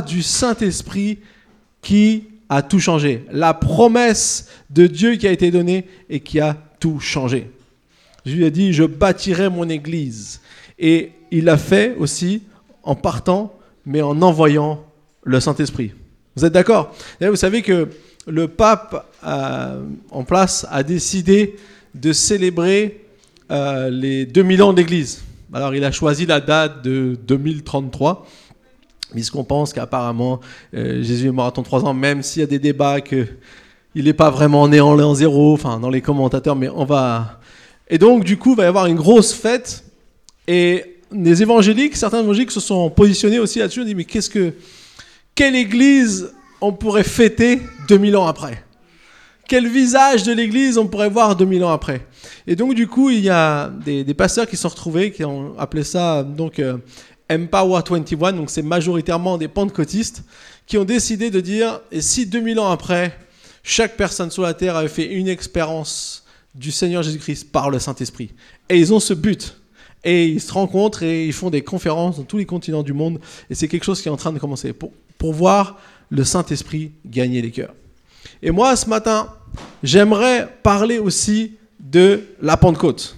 du Saint-Esprit qui a tout changé. La promesse de Dieu qui a été donnée et qui a tout changé. Jésus a dit, je bâtirai mon église. Et il l'a fait aussi en partant, mais en envoyant le Saint-Esprit. Vous êtes d'accord? Vous savez que le pape euh, en place a décidé de célébrer euh, les 2000 ans d'église. Alors il a choisi la date de 2033 puisqu'on pense qu'apparemment euh, Jésus est mort à 33 ans, même s'il y a des débats qu'il n'est pas vraiment né en zéro, enfin dans les commentateurs, mais on va... Et donc du coup, il va y avoir une grosse fête, et les évangéliques, certains évangéliques se sont positionnés aussi là-dessus, on dit mais qu'est-ce que... Quelle église on pourrait fêter 2000 ans après? Quel visage de l'église on pourrait voir 2000 ans après? Et donc du coup, il y a des, pasteurs qui se sont retrouvés, qui ont appelé ça donc... Euh, Empower 21, donc c'est majoritairement des pentecôtistes, qui ont décidé de dire, et si 2000 ans après, chaque personne sur la terre avait fait une expérience du Seigneur Jésus-Christ par le Saint-Esprit, et ils ont ce but, et ils se rencontrent et ils font des conférences dans tous les continents du monde, et c'est quelque chose qui est en train de commencer, pour, pour voir le Saint-Esprit gagner les cœurs. Et moi, ce matin, j'aimerais parler aussi de la Pentecôte,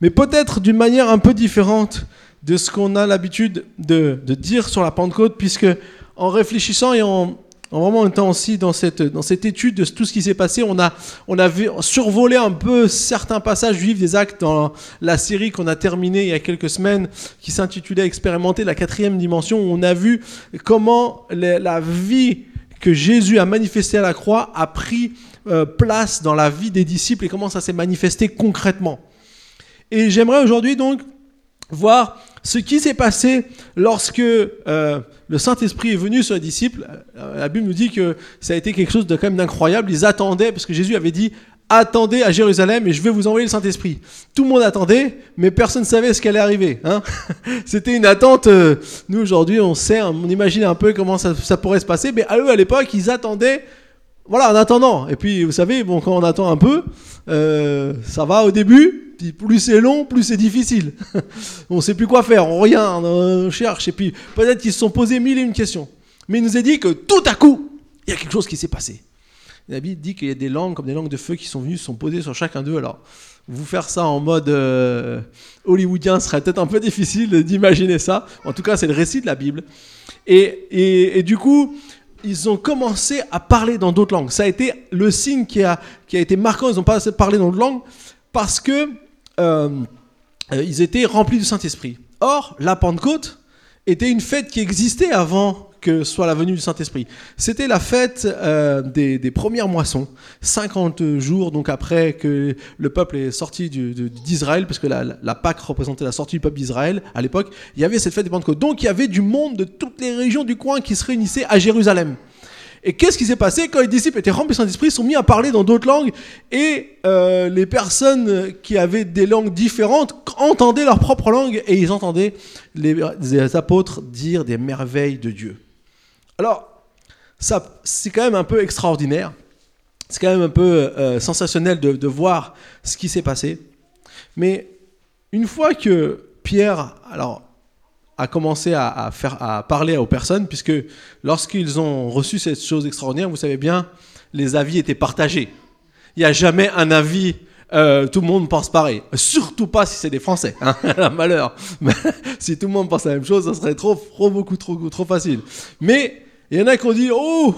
mais peut-être d'une manière un peu différente de ce qu'on a l'habitude de, dire sur la Pentecôte, puisque en réfléchissant et en, vraiment étant aussi dans cette, dans cette étude de tout ce qui s'est passé, on a, on a survolé un peu certains passages juifs des actes dans la série qu'on a terminée il y a quelques semaines, qui s'intitulait Expérimenter la quatrième dimension, où on a vu comment la vie que Jésus a manifestée à la croix a pris euh, place dans la vie des disciples et comment ça s'est manifesté concrètement. Et j'aimerais aujourd'hui donc voir ce qui s'est passé lorsque euh, le Saint-Esprit est venu sur les disciples. Euh, la Bible nous dit que ça a été quelque chose de quand même d'incroyable. Ils attendaient, parce que Jésus avait dit Attendez à Jérusalem et je vais vous envoyer le Saint-Esprit. Tout le monde attendait, mais personne ne savait ce qui allait arriver. Hein C'était une attente. Euh, nous, aujourd'hui, on sait, on imagine un peu comment ça, pourrait se passer, mais à eux, à l'époque, ils attendaient voilà, en attendant. Et puis, vous savez, bon, quand on attend un peu, ça va au début, plus c'est long, plus c'est difficile. on ne sait plus quoi faire, on regarde, on cherche, et puis peut-être qu'ils se sont posés mille et une questions. Mais il nous a dit que tout à coup, il y a quelque chose qui s'est passé. La Bible dit qu'il y a des langues, comme des langues de feu, qui sont venues, sont posées sur chacun d'eux. Alors, vous faire ça en mode euh, hollywoodien serait peut-être un peu difficile d'imaginer ça. En tout cas, c'est le récit de la Bible. Et, et, du coup, ils ont commencé à parler dans d'autres langues. Ça a été le signe qui a, été marquant. Ils ont pas parlé dans d'autres langues parce que euh, euh, ils étaient remplis du Saint-Esprit. Or, la Pentecôte était une fête qui existait avant que soit la venue du Saint-Esprit. C'était la fête euh, des, premières moissons, 50 jours donc après que le peuple est sorti d'Israël, parce que la, Pâque représentait la sortie du peuple d'Israël à l'époque, il y avait cette fête des Pentecôtes. Donc il y avait du monde de toutes les régions du coin qui se réunissaient à Jérusalem. Et qu'est-ce qui s'est passé quand les disciples étaient remplis de Saint-Esprit, ils sont mis à parler dans d'autres langues et euh, les personnes qui avaient des langues différentes entendaient leur propre langue et ils entendaient les, apôtres dire des merveilles de Dieu. Alors, ça, c'est quand même un peu extraordinaire. C'est quand même un peu euh, sensationnel de, voir ce qui s'est passé. Mais une fois que Pierre, alors a commencé à, faire, à parler aux personnes, puisque lorsqu'ils ont reçu cette chose extraordinaire, vous savez bien, les avis étaient partagés. Il n'y a jamais un avis, euh, tout le monde pense pareil. Surtout pas si c'est des Français. Hein, malheur. si tout le monde pense la même chose, ça serait trop, trop, beaucoup, trop, trop facile. Mais il y en a qui ont dit, oh,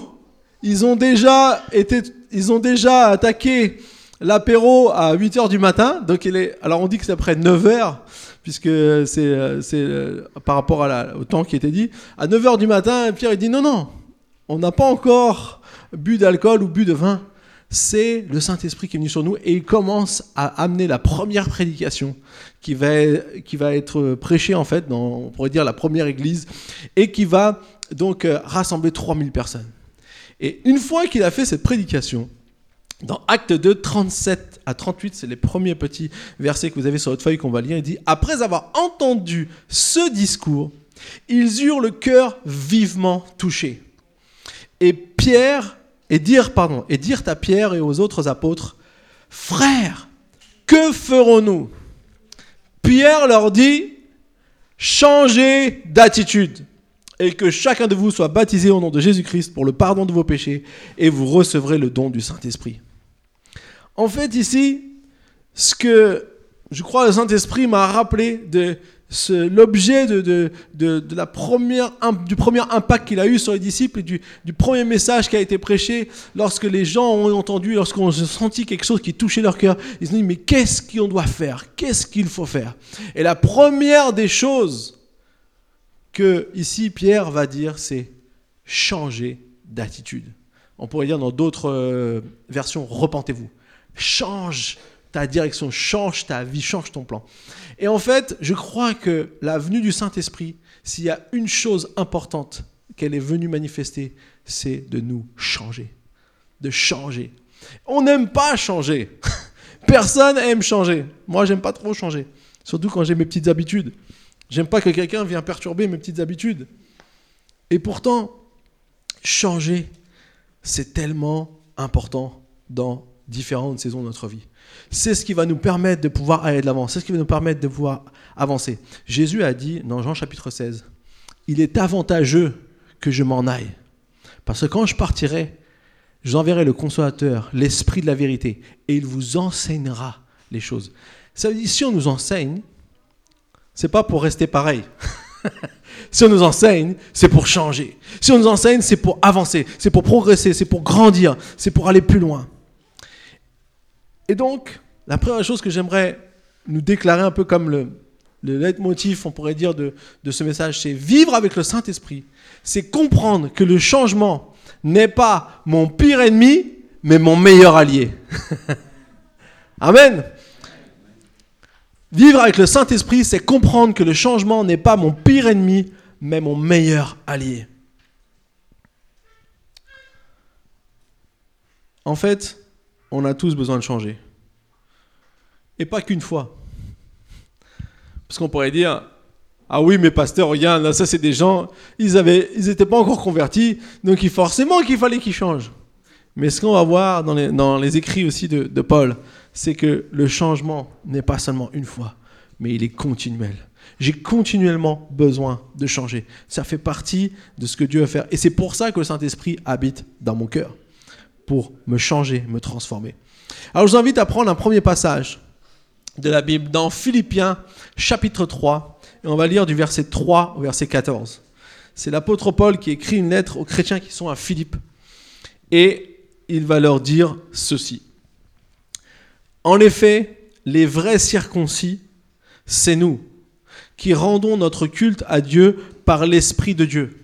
ils ont déjà été, ils ont déjà attaqué l'apéro à 8 h du matin. Donc il est, alors on dit que c'est après 9 h puisque c'est euh, par rapport au temps qui était dit. À 9h du matin, Pierre il dit non, non, on n'a pas encore bu d'alcool ou bu de vin. C'est le Saint-Esprit qui est venu sur nous et il commence à amener la première prédication qui va, qui va être prêchée en fait on pourrait dire, la première église et qui va donc euh, rassembler 3000 personnes. Et une fois qu'il a fait cette prédication, dans Acte 2, 37 à 38, c'est les premiers petits versets que vous avez sur votre feuille qu'on va lire. Il dit Après avoir entendu ce discours, ils eurent le cœur vivement touché. Et Pierre, et dire, pardon, et dirent à Pierre et aux autres apôtres Frères, que ferons-nous? Pierre leur dit Changez d'attitude. Et que chacun de vous soit baptisé au nom de Jésus-Christ pour le pardon de vos péchés, et vous recevrez le don du Saint-Esprit. En fait, ici, ce que je crois le Saint-Esprit m'a rappelé de l'objet de, la première, du premier impact qu'il a eu sur les disciples du, du, premier message qui a été prêché lorsque les gens ont entendu, lorsqu'on a senti quelque chose qui touchait leur cœur. Ils se sont dit, mais qu'est-ce qu'on doit faire? Qu'est-ce qu'il faut faire? Et la première des choses ici Pierre va dire, c'est changer d'attitude. On pourrait dire dans d'autres euh, versions, repentez-vous. Change ta direction, change ta vie, change ton plan. Et en fait, je crois que la venue du Saint-Esprit, s'il y a une chose importante qu'elle est venue manifester, c'est de nous changer. De changer. On n'aime pas changer. Personne aime changer. Moi, j'aime pas trop changer. Surtout quand j'ai mes petites habitudes. J'aime pas que quelqu'un vienne perturber mes petites habitudes. Et pourtant, changer, c'est tellement important dans différentes saisons de notre vie. C'est ce qui va nous permettre de pouvoir aller de l'avant. C'est ce qui va nous permettre de pouvoir avancer. Jésus a dit dans Jean chapitre 16, Il est avantageux que je m'en aille. Parce que quand je partirai, j'enverrai le consolateur, l'esprit de la vérité, et il vous enseignera les choses. Ça veut dire, si on nous enseigne, c'est pas pour rester pareil. si on nous enseigne, c'est pour changer. Si on nous enseigne, c'est pour avancer, c'est pour progresser, c'est pour grandir, c'est pour aller plus loin. Et donc, la première chose que j'aimerais nous déclarer un peu comme le, le leitmotiv, on pourrait dire, de, de ce message, c'est vivre avec le Saint-Esprit. C'est comprendre que le changement n'est pas mon pire ennemi, mais mon meilleur allié. Amen. Vivre avec le Saint-Esprit, c'est comprendre que le changement n'est pas mon pire ennemi, mais mon meilleur allié. En fait, on a tous besoin de changer. Et pas qu'une fois. Parce qu'on pourrait dire, ah oui, mais pasteur, regarde, ça c'est des gens, ils n'étaient ils pas encore convertis, donc forcément qu'il fallait qu'ils changent. Mais ce qu'on va voir dans les, écrits aussi de Paul, c'est que le changement n'est pas seulement une fois, mais il est continuel. J'ai continuellement besoin de changer. Ça fait partie de ce que Dieu veut faire. Et c'est pour ça que le Saint-Esprit habite dans mon cœur pour me changer, me transformer. Alors je vous invite à prendre un premier passage de la Bible dans Philippiens chapitre 3, et on va lire du verset 3 au verset 14. C'est l'apôtre Paul qui écrit une lettre aux chrétiens qui sont à Philippe, et il va leur dire ceci. En effet, les vrais circoncis, c'est nous, qui rendons notre culte à Dieu par l'Esprit de Dieu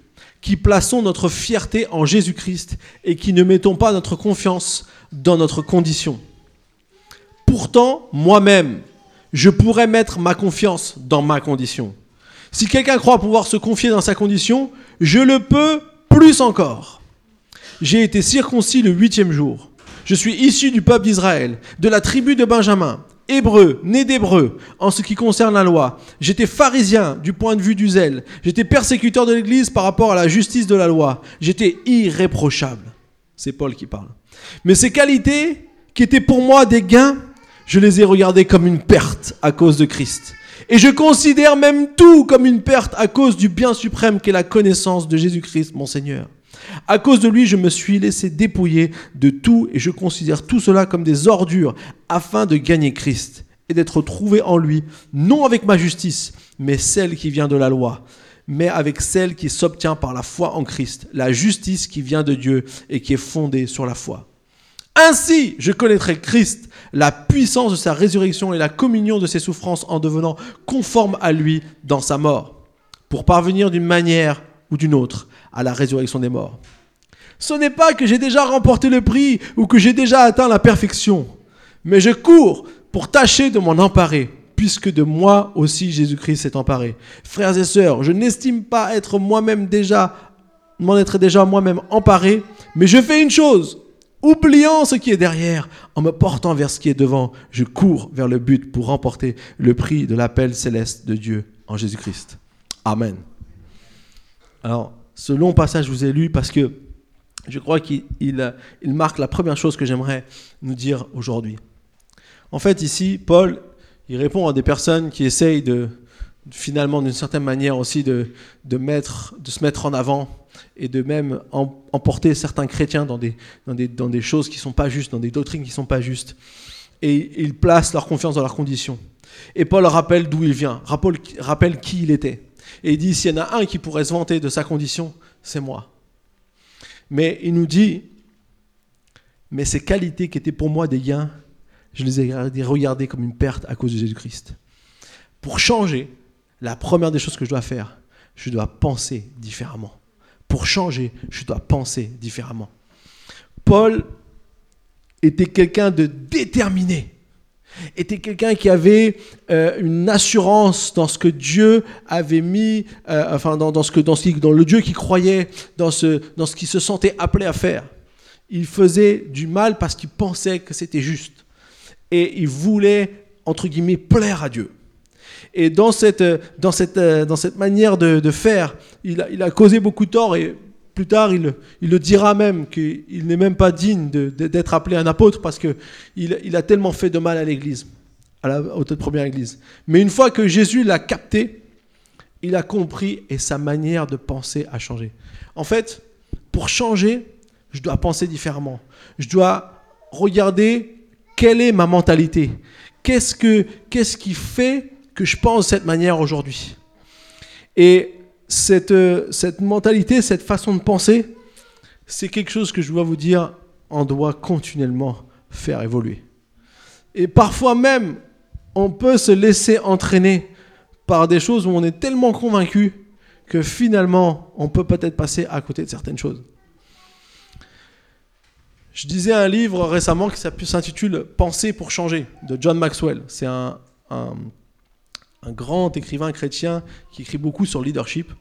qui plaçons notre fierté en Jésus-Christ et qui ne mettons pas notre confiance dans notre condition. Pourtant, moi-même, je pourrais mettre ma confiance dans ma condition. Si quelqu'un croit pouvoir se confier dans sa condition, je le peux plus encore. J'ai été circoncis le huitième jour. Je suis issu du peuple d'Israël, de la tribu de Benjamin hébreu, né d'hébreu, en ce qui concerne la loi. J'étais pharisien du point de vue du zèle. J'étais persécuteur de l'Église par rapport à la justice de la loi. J'étais irréprochable. C'est Paul qui parle. Mais ces qualités, qui étaient pour moi des gains, je les ai regardées comme une perte à cause de Christ. Et je considère même tout comme une perte à cause du bien suprême qu'est la connaissance de Jésus-Christ, mon Seigneur. À cause de lui, je me suis laissé dépouiller de tout et je considère tout cela comme des ordures afin de gagner Christ et d'être trouvé en lui, non avec ma justice, mais celle qui vient de la loi, mais avec celle qui s'obtient par la foi en Christ, la justice qui vient de Dieu et qui est fondée sur la foi. Ainsi, je connaîtrai Christ, la puissance de sa résurrection et la communion de ses souffrances en devenant conforme à lui dans sa mort, pour parvenir d'une manière ou d'une autre à la résurrection des morts. Ce n'est pas que j'ai déjà remporté le prix ou que j'ai déjà atteint la perfection, mais je cours pour tâcher de m'en emparer, puisque de moi aussi Jésus-Christ s'est emparé. Frères et sœurs, je n'estime pas être moi-même déjà, m'en être déjà moi-même emparé, mais je fais une chose, oubliant ce qui est derrière, en me portant vers ce qui est devant, je cours vers le but pour remporter le prix de l'appel céleste de Dieu en Jésus-Christ. Amen. Alors, ce long passage, je vous ai lu parce que je crois qu'il il, marque la première chose que j'aimerais nous dire aujourd'hui. En fait, ici, Paul, il répond à des personnes qui essayent finalement d'une certaine manière aussi de, se mettre en avant et de même emporter certains chrétiens dans des, choses qui ne sont pas justes, dans des doctrines qui ne sont pas justes. Et ils placent leur confiance dans leurs conditions. Et Paul rappelle d'où il vient, rappelle qui il était. Et il dit, s'il y en a un qui pourrait se vanter de sa condition, c'est moi. Mais il nous dit, mais ces qualités qui étaient pour moi des gains, je les ai regardées comme une perte à cause de Jésus-Christ. Pour changer, la première des choses que je dois faire, je dois penser différemment. Pour changer, je dois penser différemment. Paul était quelqu'un de déterminé était quelqu'un qui avait euh, une assurance dans ce que Dieu avait mis, euh, enfin dans, ce que, dans, ce dans le Dieu qui croyait, dans ce, dans ce qu'il se sentait appelé à faire. Il faisait du mal parce qu'il pensait que c'était juste. Et il voulait, entre guillemets, plaire à Dieu. Et dans cette, dans cette, dans cette manière de, faire, il a, il a, causé beaucoup de tort. Et plus tard, il, le dira même qu'il n'est même pas digne d'être appelé un apôtre parce qu'il il a tellement fait de mal à l'Église, à la toute première Église. Mais une fois que Jésus l'a capté, il a compris et sa manière de penser a changé. En fait, pour changer, je dois penser différemment. Je dois regarder quelle est ma mentalité. Qu'est-ce, que, qu'est-ce qui fait que je pense de cette manière aujourd'hui? Et cette, euh, cette mentalité, cette façon de penser, c'est quelque chose que je dois vous dire, on doit continuellement faire évoluer. Et parfois même, on peut se laisser entraîner par des choses où on est tellement convaincu que finalement, on peut peut-être passer à côté de certaines choses. Je disais un livre récemment qui s'intitule Penser pour changer de John Maxwell. C'est un, un, un, grand écrivain chrétien qui écrit beaucoup sur le leadership.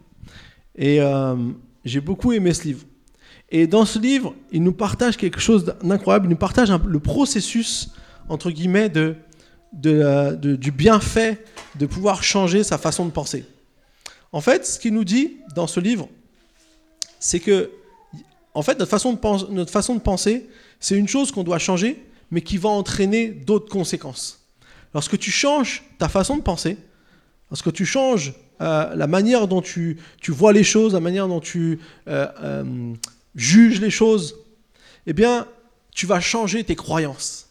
Et euh, j'ai beaucoup aimé ce livre. Et dans ce livre, il nous partage quelque chose d'incroyable. Il nous partage le processus, entre guillemets, de, du bienfait de pouvoir changer sa façon de penser. En fait, ce qu'il nous dit dans ce livre, c'est que en fait, notre façon de, notre façon de penser, c'est une chose qu'on doit changer, mais qui va entraîner d'autres conséquences. Lorsque tu changes ta façon de penser, lorsque tu changes euh, la manière dont tu, tu, vois les choses, la manière dont tu euh, euh, juges les choses, eh bien, tu vas changer tes croyances.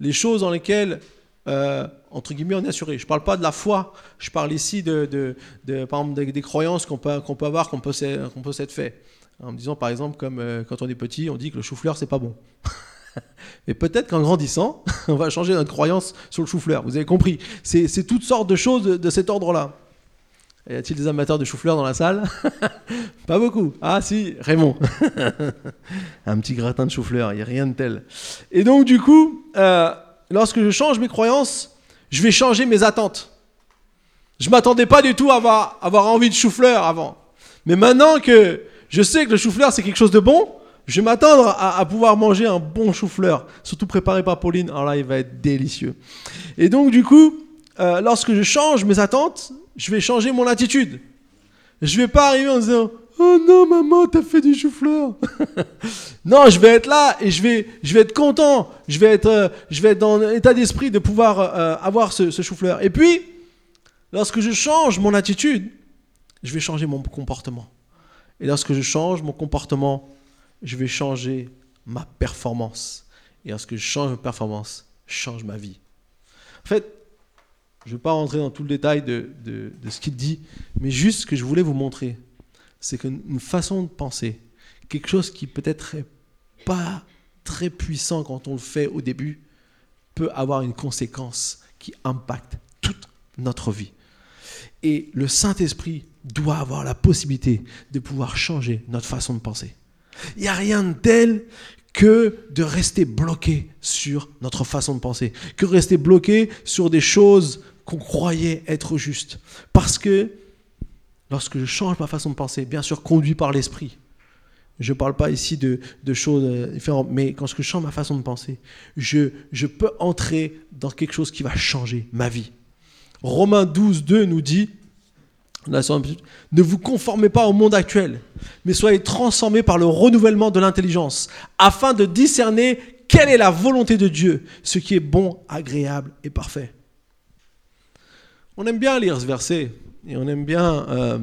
Les choses dans lesquelles, entre guillemets, on est assuré. Je ne parle pas de la foi, je parle ici de, par exemple, des, croyances qu'on peut, peut avoir, qu'on peut, s'être fait. En me disant par exemple, comme quand on est petit, on dit que le chou-fleur, c'est pas bon. Mais peut-être qu'en grandissant, on va changer notre croyance sur le chou-fleur. Vous avez compris C'est toutes sortes de choses de, cet ordre-là. Y a-t-il des amateurs de chou-fleur dans la salle? Pas beaucoup. Ah si, Raymond. Un petit gratin de chou-fleur, il n'y a rien de tel. Et donc du coup, euh, lorsque je change mes croyances, je vais changer mes attentes. Je m'attendais pas du tout à avoir, avoir envie de chou-fleur avant. Mais maintenant que je sais que le chou-fleur, c'est quelque chose de bon. Je vais m'attendre à, pouvoir manger un bon chou-fleur, surtout préparé par Pauline. Alors là, il va être délicieux. Et donc, du coup, euh, lorsque je change mes attentes, je vais changer mon attitude. Je vais pas arriver en disant Oh non, maman, t'as fait du chou-fleur. non, je vais être là et je vais, je vais être content. Je vais être, euh, je vais être dans l'état d'esprit de pouvoir euh, avoir ce, ce chou-fleur. Et puis, lorsque je change mon attitude, je vais changer mon comportement. Et lorsque je change mon comportement, je vais changer ma performance. Et lorsque je change ma performance, je change ma vie. En fait, je ne vais pas rentrer dans tout le détail de, de, ce qu'il dit, mais juste ce que je voulais vous montrer, c'est qu'une façon de penser, quelque chose qui peut-être n'est pas très puissant quand on le fait au début, peut avoir une conséquence qui impacte toute notre vie. Et le Saint-Esprit doit avoir la possibilité de pouvoir changer notre façon de penser. Il n'y a rien de tel que de rester bloqué sur notre façon de penser, que de rester bloqué sur des choses qu'on croyait être justes. Parce que lorsque je change ma façon de penser, bien sûr conduit par l'esprit, je ne parle pas ici de, choses euh, différentes, mais quand je change ma façon de penser, je, je peux entrer dans quelque chose qui va changer ma vie. Romains 12, 2 nous dit, ne vous conformez pas au monde actuel, mais soyez transformés par le renouvellement de l'intelligence, afin de discerner quelle est la volonté de Dieu, ce qui est bon, agréable et parfait. On aime bien lire ce verset et on aime bien euh,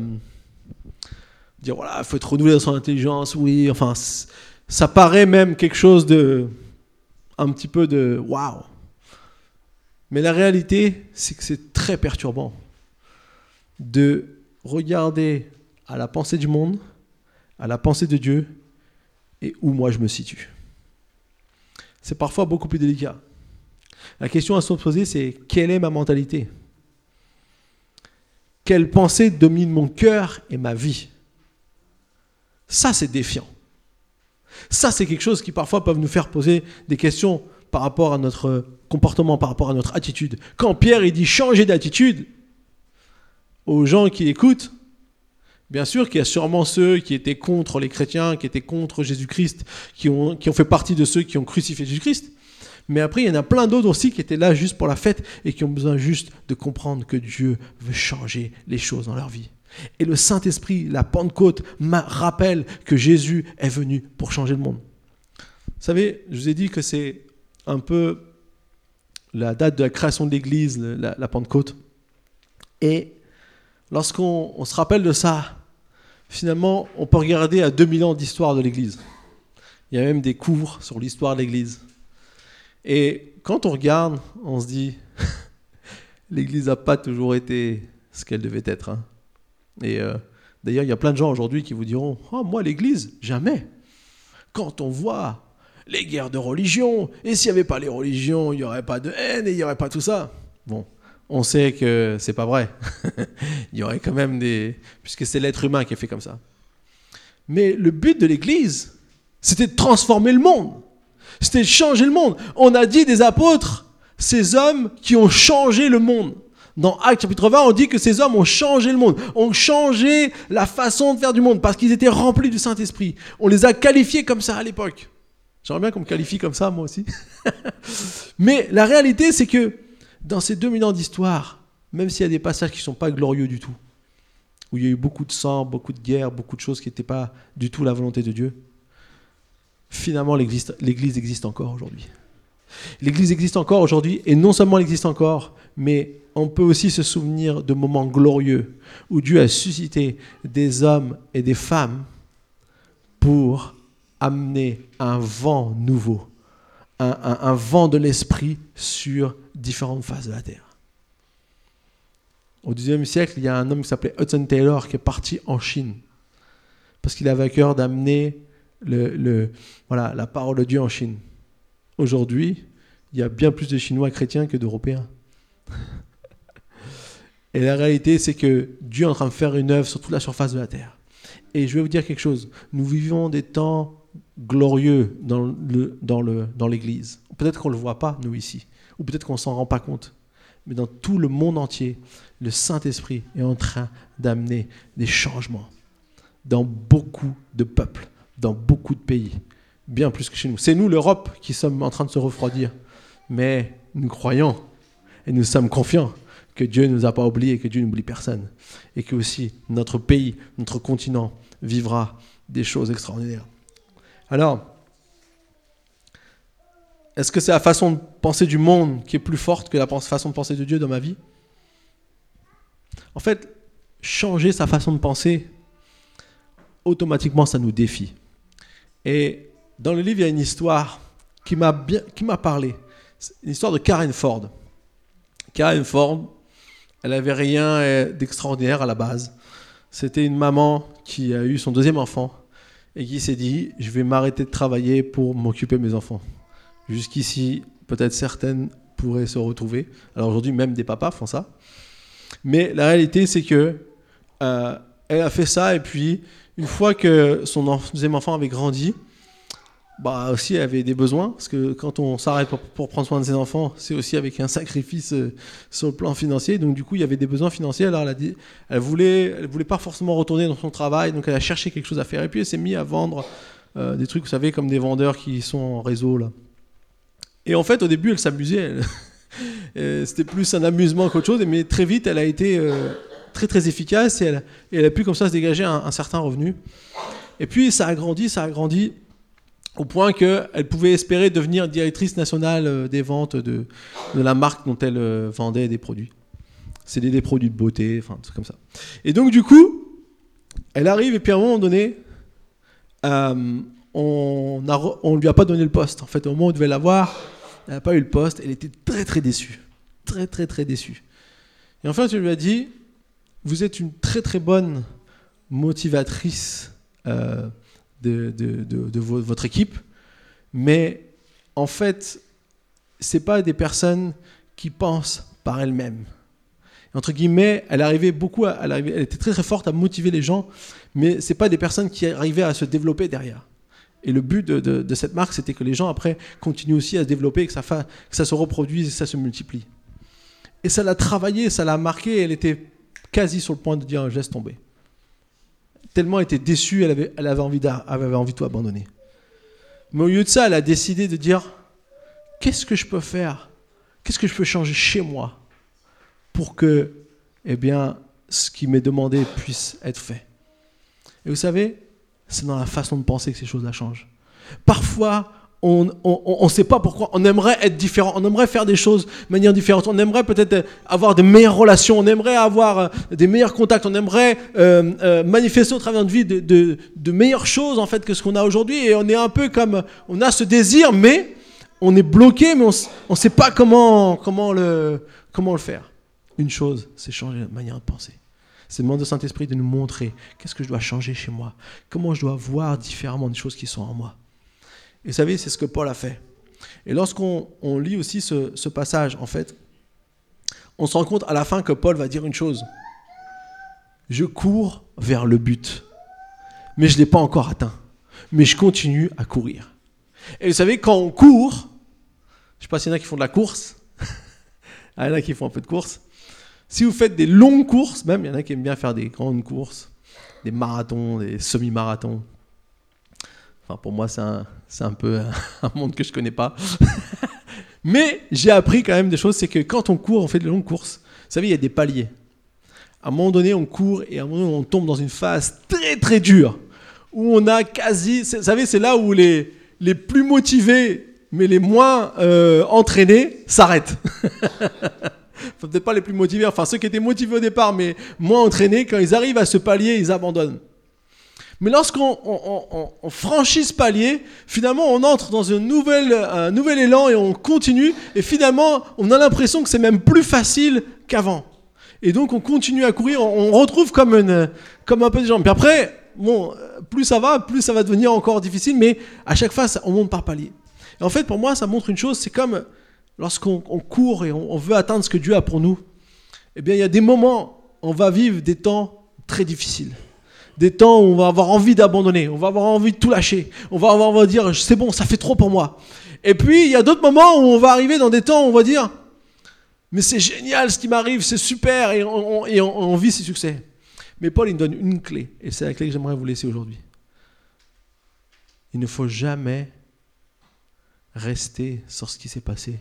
dire voilà, il faut être renouvelé dans son intelligence, oui, enfin, ça paraît même quelque chose de. un petit peu de waouh. Mais la réalité, c'est que c'est très perturbant de regarder à la pensée du monde, à la pensée de Dieu et où moi je me situe. C'est parfois beaucoup plus délicat. La question à se poser, c'est quelle est ma mentalité? Quelle pensée domine mon cœur et ma vie? Ça, c'est défiant. Ça, c'est quelque chose qui parfois peut nous faire poser des questions par rapport à notre comportement, par rapport à notre attitude. Quand Pierre il dit changer d'attitude aux gens qui écoutent, bien sûr qu'il y a sûrement ceux qui étaient contre les chrétiens, qui étaient contre Jésus-Christ, qui ont, fait partie de ceux qui ont crucifié Jésus-Christ. Mais après, il y en a plein d'autres aussi qui étaient là juste pour la fête et qui ont besoin juste de comprendre que Dieu veut changer les choses dans leur vie. Et le Saint-Esprit, la Pentecôte, rappelle que Jésus est venu pour changer le monde. Vous savez, je vous ai dit que c'est un peu la date de la création de l'Église, la, Pentecôte. Et lorsqu'on se rappelle de ça, finalement, on peut regarder à 2000 ans d'histoire de l'Église. Il y a même des cours sur l'histoire de l'Église. Et quand on regarde, on se dit, l'Église n'a pas toujours été ce qu'elle devait être. Hein. Et euh, d'ailleurs, il y a plein de gens aujourd'hui qui vous diront oh, Moi, l'Église, jamais. Quand on voit les guerres de religion, et s'il n'y avait pas les religions, il n'y aurait pas de haine et il n'y aurait pas tout ça. Bon, on sait que c'est pas vrai. il y aurait quand même des. Puisque c'est l'être humain qui est fait comme ça. Mais le but de l'Église, c'était de transformer le monde. C'était de changer le monde. On a dit des apôtres, ces hommes qui ont changé le monde. Dans Actes chapitre 20, on dit que ces hommes ont changé le monde, ont changé la façon de faire du monde parce qu'ils étaient remplis du Saint-Esprit. On les a qualifiés comme ça à l'époque. J'aimerais bien qu'on me qualifie comme ça, moi aussi. Mais la réalité, c'est que dans ces 2000 ans d'histoire, même s'il y a des passages qui ne sont pas glorieux du tout, où il y a eu beaucoup de sang, beaucoup de guerres, beaucoup de choses qui n'étaient pas du tout la volonté de Dieu, finalement l'Église existe encore aujourd'hui. L'Église existe encore aujourd'hui, et non seulement elle existe encore, mais on peut aussi se souvenir de moments glorieux où Dieu a suscité des hommes et des femmes pour amener un vent nouveau, un, vent de l'esprit sur différentes phases de la terre. Au XIXe siècle, il y a un homme qui s'appelait Hudson Taylor qui est parti en Chine parce qu'il avait à cœur d'amener le, voilà, la parole de Dieu en Chine. Aujourd'hui, il y a bien plus de Chinois chrétiens que d'Européens. Et la réalité, c'est que Dieu est en train de faire une œuvre sur toute la surface de la terre. Et je vais vous dire quelque chose. Nous vivons des temps glorieux dans l'Église. Dans le, dans peut-être qu'on ne le voit pas, nous, ici. Ou peut-être qu'on s'en rend pas compte. Mais dans tout le monde entier, le Saint-Esprit est en train d'amener des changements dans beaucoup de peuples, dans beaucoup de pays. Bien plus que chez nous. C'est nous, l'Europe, qui sommes en train de se refroidir. Mais nous croyons et nous sommes confiants que Dieu ne nous a pas oubliés, que Dieu n'oublie personne, et que aussi notre pays, notre continent vivra des choses extraordinaires. Alors, est-ce que c'est la façon de penser du monde qui est plus forte que la façon de penser de Dieu dans ma vie? En fait, changer sa façon de penser, automatiquement, ça nous défie. Et dans le livre, il y a une histoire qui m'a parlé. Une histoire de Karen Ford. Karen Ford, elle avait rien d'extraordinaire à la base. C'était une maman qui a eu son deuxième enfant et qui s'est dit je vais m'arrêter de travailler pour m'occuper de mes enfants. Jusqu'ici, peut-être certaines pourraient se retrouver. Alors aujourd'hui, même des papas font ça. Mais la réalité, c'est que euh, elle a fait ça et puis une fois que son deuxième enfant avait grandi, bah aussi elle avait des besoins parce que quand on s'arrête pour, prendre soin de ses enfants, c'est aussi avec un sacrifice euh, sur le plan financier. Donc du coup, il y avait des besoins financiers. Alors elle a dit, elle voulait, elle voulait pas forcément retourner dans son travail, donc elle a cherché quelque chose à faire. Et puis elle s'est mise à vendre euh, des trucs, vous savez, comme des vendeurs qui sont en réseau là. Et en fait, au début, elle s'amusait. C'était plus un amusement qu'autre chose, mais très vite, elle a été euh, très très efficace et elle, a pu comme ça se dégager un, certain revenu. Et puis ça a grandi, ça a grandi au point qu'elle pouvait espérer devenir directrice nationale euh, des ventes de, la marque dont elle euh, vendait des produits. C'est des, produits de beauté, enfin, tout comme ça. Et donc, du coup, elle arrive et puis à un moment donné, euh, on ne lui a pas donné le poste. En fait, au moment où on devait l'avoir, elle n'a pas eu le poste. Elle était très, très déçue. Très, très, très déçue. Et en fait, je lui a dit, vous êtes une très, très bonne motivatrice euh, de, votre équipe, mais en fait, c'est pas des personnes qui pensent par elles-mêmes. Entre guillemets, elle arrivait beaucoup, à, elle, elle, était très très forte à motiver les gens, mais c'est pas des personnes qui arrivaient à se développer derrière. Et le but de, cette marque, c'était que les gens après continuent aussi à se développer, que ça, que ça se reproduise et ça se multiplie. Et ça l'a travaillé, ça l'a marqué, elle était quasi sur le point de dire je laisse tomber. Tellement elle était déçue, elle avait, elle envie, avait envie de tout abandonner. Mais au lieu de ça, elle a décidé de dire qu'est-ce que je peux faire? Qu'est-ce que je peux changer chez moi pour que eh bien, ce qui m'est demandé puisse être fait? Et vous savez, c'est dans la façon de penser que ces choses-là changent. Parfois, on ne sait pas pourquoi. On aimerait être différent. On aimerait faire des choses de manière différente. On aimerait peut-être avoir de meilleures relations. On aimerait avoir euh, des meilleurs contacts. On aimerait euh, euh, manifester au travers de vie de, de, meilleures choses en fait que ce qu'on a aujourd'hui. Et on est un peu comme, on a ce désir, mais on est bloqué, mais on ne sait pas comment, comment, le, comment le faire. Une chose, c'est changer notre manière de penser. C'est demander au Saint-Esprit de nous montrer qu'est-ce que je dois changer chez moi, comment je dois voir différemment des choses qui sont en moi. Et vous savez, c'est ce que Paul a fait. Et lorsqu'on lit aussi ce, passage, en fait, on se rend compte à la fin que Paul va dire une chose. Je cours vers le but, mais je ne l'ai pas encore atteint. Mais je continue à courir. Et vous savez, quand on court, je ne sais pas s'il y en a qui font de la course. il y en a qui font un peu de course. Si vous faites des longues courses, même, il y en a qui aiment bien faire des grandes courses, des marathons, des semi-marathons pour moi, c'est un, peu un monde que je connais pas. Mais j'ai appris quand même des choses, c'est que quand on court, on fait de longues courses. Vous savez, il y a des paliers. À un moment donné, on court et à un moment donné, on tombe dans une phase très très dure où on a quasi, vous savez, c'est là où les, les plus motivés mais les moins euh, entraînés s'arrêtent. Peut-être pas les plus motivés, enfin ceux qui étaient motivés au départ mais moins entraînés, quand ils arrivent à ce palier, ils abandonnent. Mais lorsqu'on franchit ce palier, finalement, on entre dans un nouvel, un nouvel élan et on continue. Et finalement, on a l'impression que c'est même plus facile qu'avant. Et donc, on continue à courir. On, retrouve comme, une, comme un peu de jambes. Puis après, bon, plus ça va, plus ça va devenir encore difficile. Mais à chaque fois, on monte par palier. Et en fait, pour moi, ça montre une chose. C'est comme lorsqu'on court et on, on veut atteindre ce que Dieu a pour nous. Eh bien, il y a des moments, on va vivre des temps très difficiles des temps où on va avoir envie d'abandonner, on va avoir envie de tout lâcher, on va avoir envie de dire c'est bon, ça fait trop pour moi. Et puis il y a d'autres moments où on va arriver dans des temps où on va dire mais c'est génial ce qui m'arrive, c'est super et on, vit ses succès. Mais Paul il nous donne une clé et c'est la clé que j'aimerais vous laisser aujourd'hui. Il ne faut jamais rester sur ce qui s'est passé.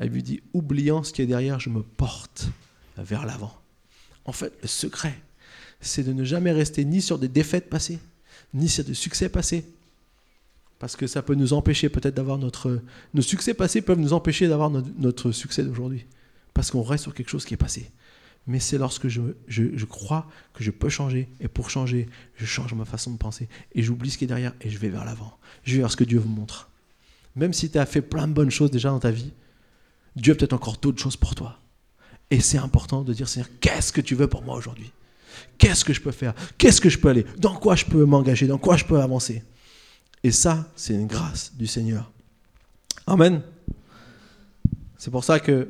Elle lui dit oubliant ce qui est derrière, je me porte vers l'avant. En fait, le secret, c'est de ne jamais rester ni sur des défaites passées, ni sur des succès passés. Parce que ça peut nous empêcher peut-être d'avoir notre... Nos succès passés peuvent nous empêcher d'avoir notre, succès d'aujourd'hui. Parce qu'on reste sur quelque chose qui est passé. Mais c'est lorsque je, je, crois que je peux changer. Et pour changer, je change ma façon de penser. Et j'oublie ce qui est derrière et je vais vers l'avant. Je vais vers ce que Dieu vous montre. Même si tu as fait plein de bonnes choses déjà dans ta vie, Dieu a peut-être encore d'autres choses pour toi. Et c'est important de dire, Seigneur, qu'est-ce que tu veux pour moi aujourd'hui? Qu'est-ce que je peux faire? Qu'est-ce que je peux aller? Dans quoi je peux m'engager? Dans quoi je peux avancer? Et ça, c'est une grâce du Seigneur. Amen. C'est pour ça que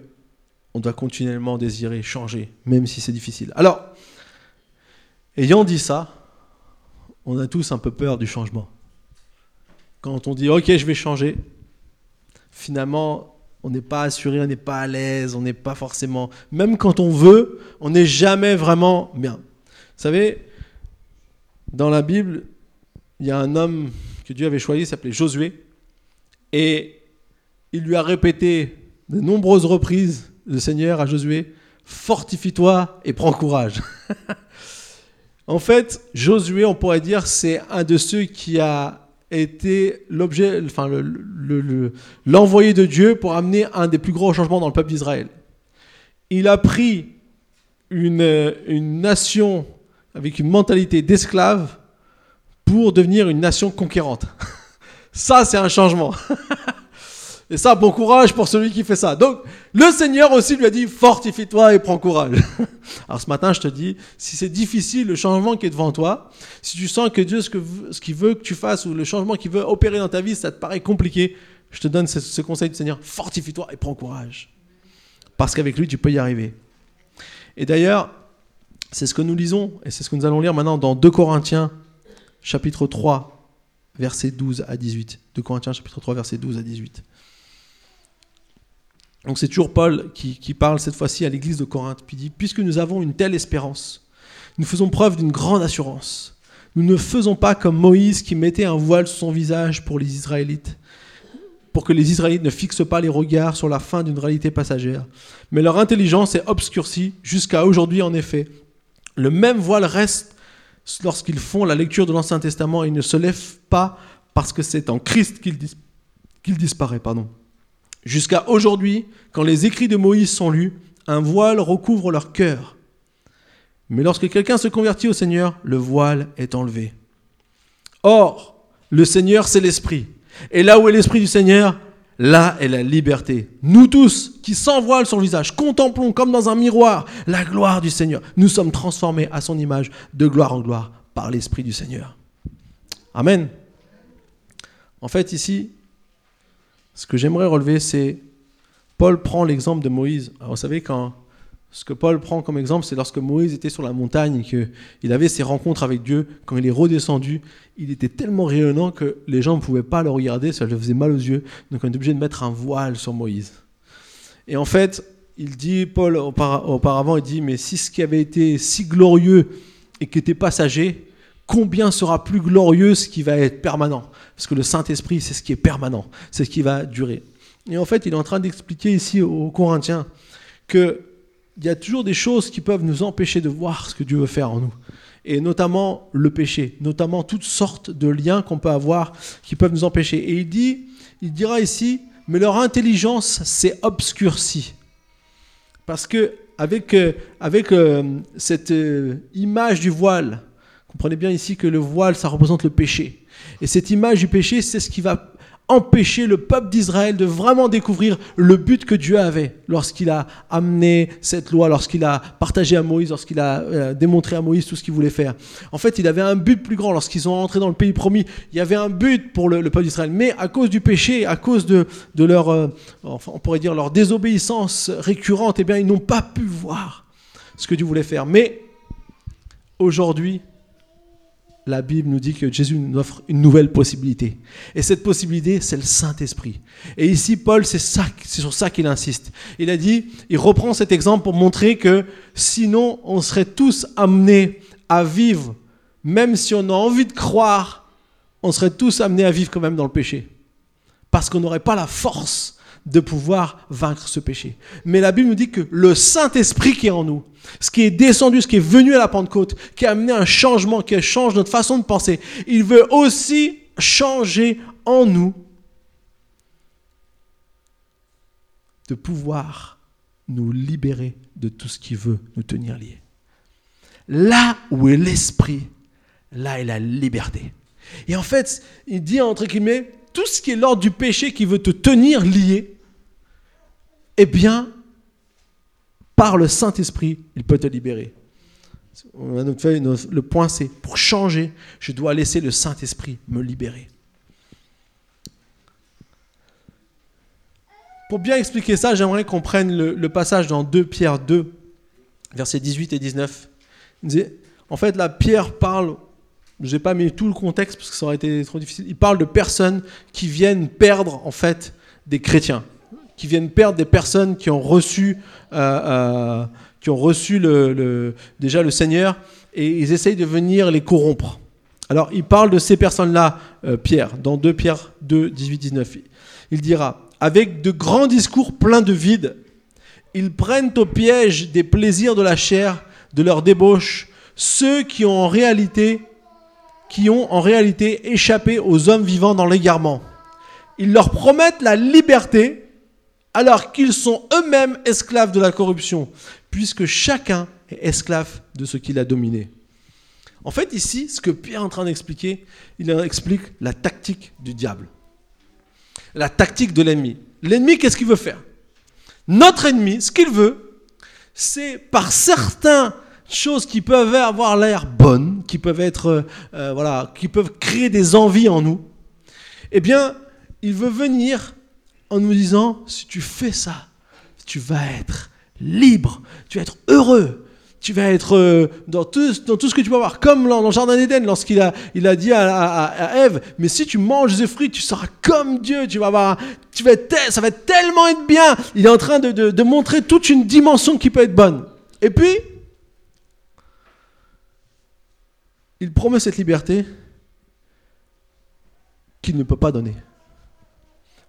on doit continuellement désirer changer, même si c'est difficile. Alors, ayant dit ça, on a tous un peu peur du changement. Quand on dit OK, je vais changer, finalement, on n'est pas assuré, on n'est pas à l'aise, on n'est pas forcément. Même quand on veut, on n'est jamais vraiment bien. Vous savez, dans la Bible, il y a un homme que Dieu avait choisi, s'appelait Josué, et il lui a répété de nombreuses reprises, le Seigneur à Josué, fortifie-toi et prends courage. en fait, Josué, on pourrait dire, c'est un de ceux qui a été l'objet, enfin l'envoyé de Dieu pour amener un des plus gros changements dans le peuple d'Israël. Il a pris une, une nation avec une mentalité d'esclave pour devenir une nation conquérante. Ça, c'est un changement. Et ça, bon courage pour celui qui fait ça. Donc, le Seigneur aussi lui a dit, fortifie-toi et prends courage. Alors ce matin, je te dis, si c'est difficile, le changement qui est devant toi, si tu sens que Dieu, ce qu'il veut que tu fasses, ou le changement qu'il veut opérer dans ta vie, ça te paraît compliqué, je te donne ce, conseil du Seigneur, fortifie-toi et prends courage. Parce qu'avec lui, tu peux y arriver. Et d'ailleurs, c'est ce que nous lisons, et c'est ce que nous allons lire maintenant dans 2 Corinthiens, chapitre 3, versets 12 à 18. 2 Corinthiens, chapitre 3, versets 12 à 18. Donc c'est toujours Paul qui, parle cette fois-ci à l'église de Corinthe, puis dit, puisque nous avons une telle espérance, nous faisons preuve d'une grande assurance. Nous ne faisons pas comme Moïse qui mettait un voile sur son visage pour les Israélites, pour que les Israélites ne fixent pas les regards sur la fin d'une réalité passagère. Mais leur intelligence est obscurcie jusqu'à aujourd'hui en effet. Le même voile reste lorsqu'ils font la lecture de l'Ancien Testament et ils ne se lèvent pas parce que c'est en Christ qu'il disparaît. Pardon. Jusqu'à aujourd'hui, quand les écrits de Moïse sont lus, un voile recouvre leur cœur. Mais lorsque quelqu'un se convertit au Seigneur, le voile est enlevé. Or, le Seigneur, c'est l'Esprit. Et là où est l'Esprit du Seigneur, là est la liberté. Nous tous, qui sans voile sur le visage, contemplons comme dans un miroir la gloire du Seigneur. Nous sommes transformés à son image de gloire en gloire par l'Esprit du Seigneur. Amen. En fait, ici, ce que j'aimerais relever, c'est Paul prend l'exemple de Moïse. vous savez, quand ce que Paul prend comme exemple, c'est lorsque Moïse était sur la montagne, qu'il avait ses rencontres avec Dieu, quand il est redescendu, il était tellement rayonnant que les gens ne pouvaient pas le regarder, ça lui faisait mal aux yeux, donc on est obligé de mettre un voile sur Moïse. Et en fait, il dit, Paul auparavant, il dit, mais si ce qui avait été si glorieux et qui était passager, combien sera plus glorieux ce qui va être permanent Parce que le Saint-Esprit, c'est ce qui est permanent, c'est ce qui va durer. Et en fait, il est en train d'expliquer ici aux Corinthiens qu'il y a toujours des choses qui peuvent nous empêcher de voir ce que Dieu veut faire en nous. Et notamment le péché, notamment toutes sortes de liens qu'on peut avoir qui peuvent nous empêcher. Et il dit, il dira ici, mais leur intelligence s'est obscurcie. Parce que avec, euh, avec euh, cette euh, image du voile, Comprenez bien ici que le voile, ça représente le péché. Et cette image du péché, c'est ce qui va empêcher le peuple d'Israël de vraiment découvrir le but que Dieu avait lorsqu'il a amené cette loi, lorsqu'il a partagé à Moïse, lorsqu'il a euh, démontré à Moïse tout ce qu'il voulait faire. En fait, il avait un but plus grand. Lorsqu'ils sont entrés dans le pays promis, il y avait un but pour le, peuple d'Israël. Mais à cause du péché, à cause de, leur, euh, enfin, on pourrait dire leur désobéissance récurrente, eh bien, ils n'ont pas pu voir ce que Dieu voulait faire. Mais aujourd'hui, la Bible nous dit que Jésus nous offre une nouvelle possibilité. Et cette possibilité, c'est le Saint-Esprit. Et ici, Paul, c'est sur ça qu'il insiste. Il a dit, il reprend cet exemple pour montrer que sinon, on serait tous amenés à vivre, même si on a envie de croire, on serait tous amenés à vivre quand même dans le péché. Parce qu'on n'aurait pas la force de pouvoir vaincre ce péché. Mais la Bible nous dit que le Saint-Esprit qui est en nous, ce qui est descendu, ce qui est venu à la Pentecôte, qui a amené un changement, qui change notre façon de penser, il veut aussi changer en nous de pouvoir nous libérer de tout ce qui veut nous tenir liés. Là où est l'esprit, là est la liberté. Et en fait, il dit entre guillemets, tout ce qui est l'ordre du péché qui veut te tenir lié, eh bien, par le Saint-Esprit, il peut te libérer. Le point, c'est pour changer, je dois laisser le Saint-Esprit me libérer. Pour bien expliquer ça, j'aimerais qu'on prenne le, passage dans 2 Pierre 2, versets 18 et 19. En fait, la Pierre parle je n'ai pas mis tout le contexte parce que ça aurait été trop difficile. Il parle de personnes qui viennent perdre en fait des chrétiens, qui viennent perdre des personnes qui ont reçu, euh, euh, qui ont reçu le, déjà le Seigneur et ils essayent de venir les corrompre. Alors il parle de ces personnes-là, euh, Pierre, dans 2 Pierre 2, 18, 19. Il dira, avec de grands discours pleins de vide, ils prennent au piège des plaisirs de la chair, de leur débauche, ceux qui ont en réalité qui ont en réalité échappé aux hommes vivant dans l'égarement. Ils leur promettent la liberté alors qu'ils sont eux-mêmes esclaves de la corruption, puisque chacun est esclave de ce qu'il a dominé. En fait, ici, ce que Pierre est en train d'expliquer, il explique la tactique du diable. La tactique de l'ennemi. L'ennemi, qu'est-ce qu'il veut faire? Notre ennemi, ce qu'il veut, c'est par certaines choses qui peuvent avoir l'air bonnes, qui peuvent être, euh, voilà, qui peuvent créer des envies en nous. Eh bien, il veut venir en nous disant, si tu fais ça, tu vas être libre, tu vas être heureux, tu vas être euh, dans, tout, ce que tu peux avoir. Comme dans, le Jardin d'Éden, lorsqu'il a, il a dit à, Ève, mais si tu manges ces fruits, tu seras comme Dieu, tu vas avoir, tu vas ça va tellement être bien. Il est en train de montrer toute une dimension qui peut être bonne. Et puis, il promet cette liberté qu'il ne peut pas donner.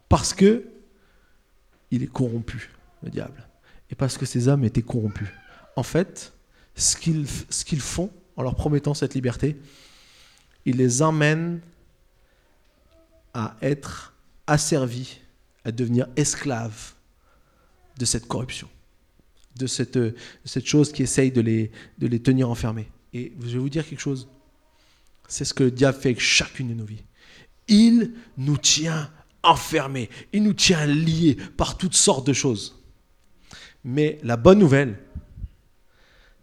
Parce que il est corrompu, le diable. Et parce que ces hommes étaient corrompus. En fait, ce qu'ils font en leur promettant cette liberté, ils les emmènent à être asservis, à devenir esclaves de cette corruption, de cette, cette chose qui essaye de les, de les tenir enfermés. Et je vais vous dire quelque chose, c'est ce que le diable fait avec chacune de nos vies. Il nous tient enfermés, il nous tient liés par toutes sortes de choses. Mais la bonne nouvelle,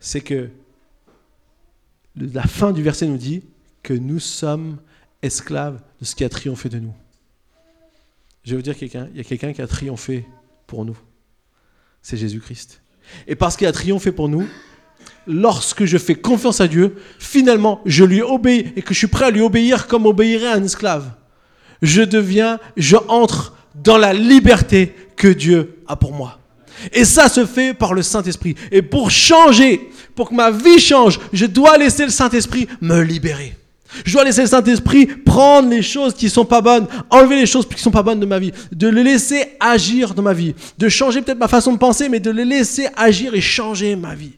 c'est que la fin du verset nous dit que nous sommes esclaves de ce qui a triomphé de nous. Je vais vous dire quelqu'un, il y a quelqu'un qui a triomphé pour nous. C'est Jésus-Christ. Et parce qu'il a triomphé pour nous, lorsque je fais confiance à Dieu, finalement, je lui obéis et que je suis prêt à lui obéir comme obéirait un esclave. Je deviens, je entre dans la liberté que Dieu a pour moi. Et ça se fait par le Saint-Esprit. Et pour changer, pour que ma vie change, je dois laisser le Saint-Esprit me libérer. Je dois laisser le Saint-Esprit prendre les choses qui ne sont pas bonnes, enlever les choses qui ne sont pas bonnes de ma vie, de le laisser agir dans ma vie, de changer peut-être ma façon de penser, mais de le laisser agir et changer ma vie.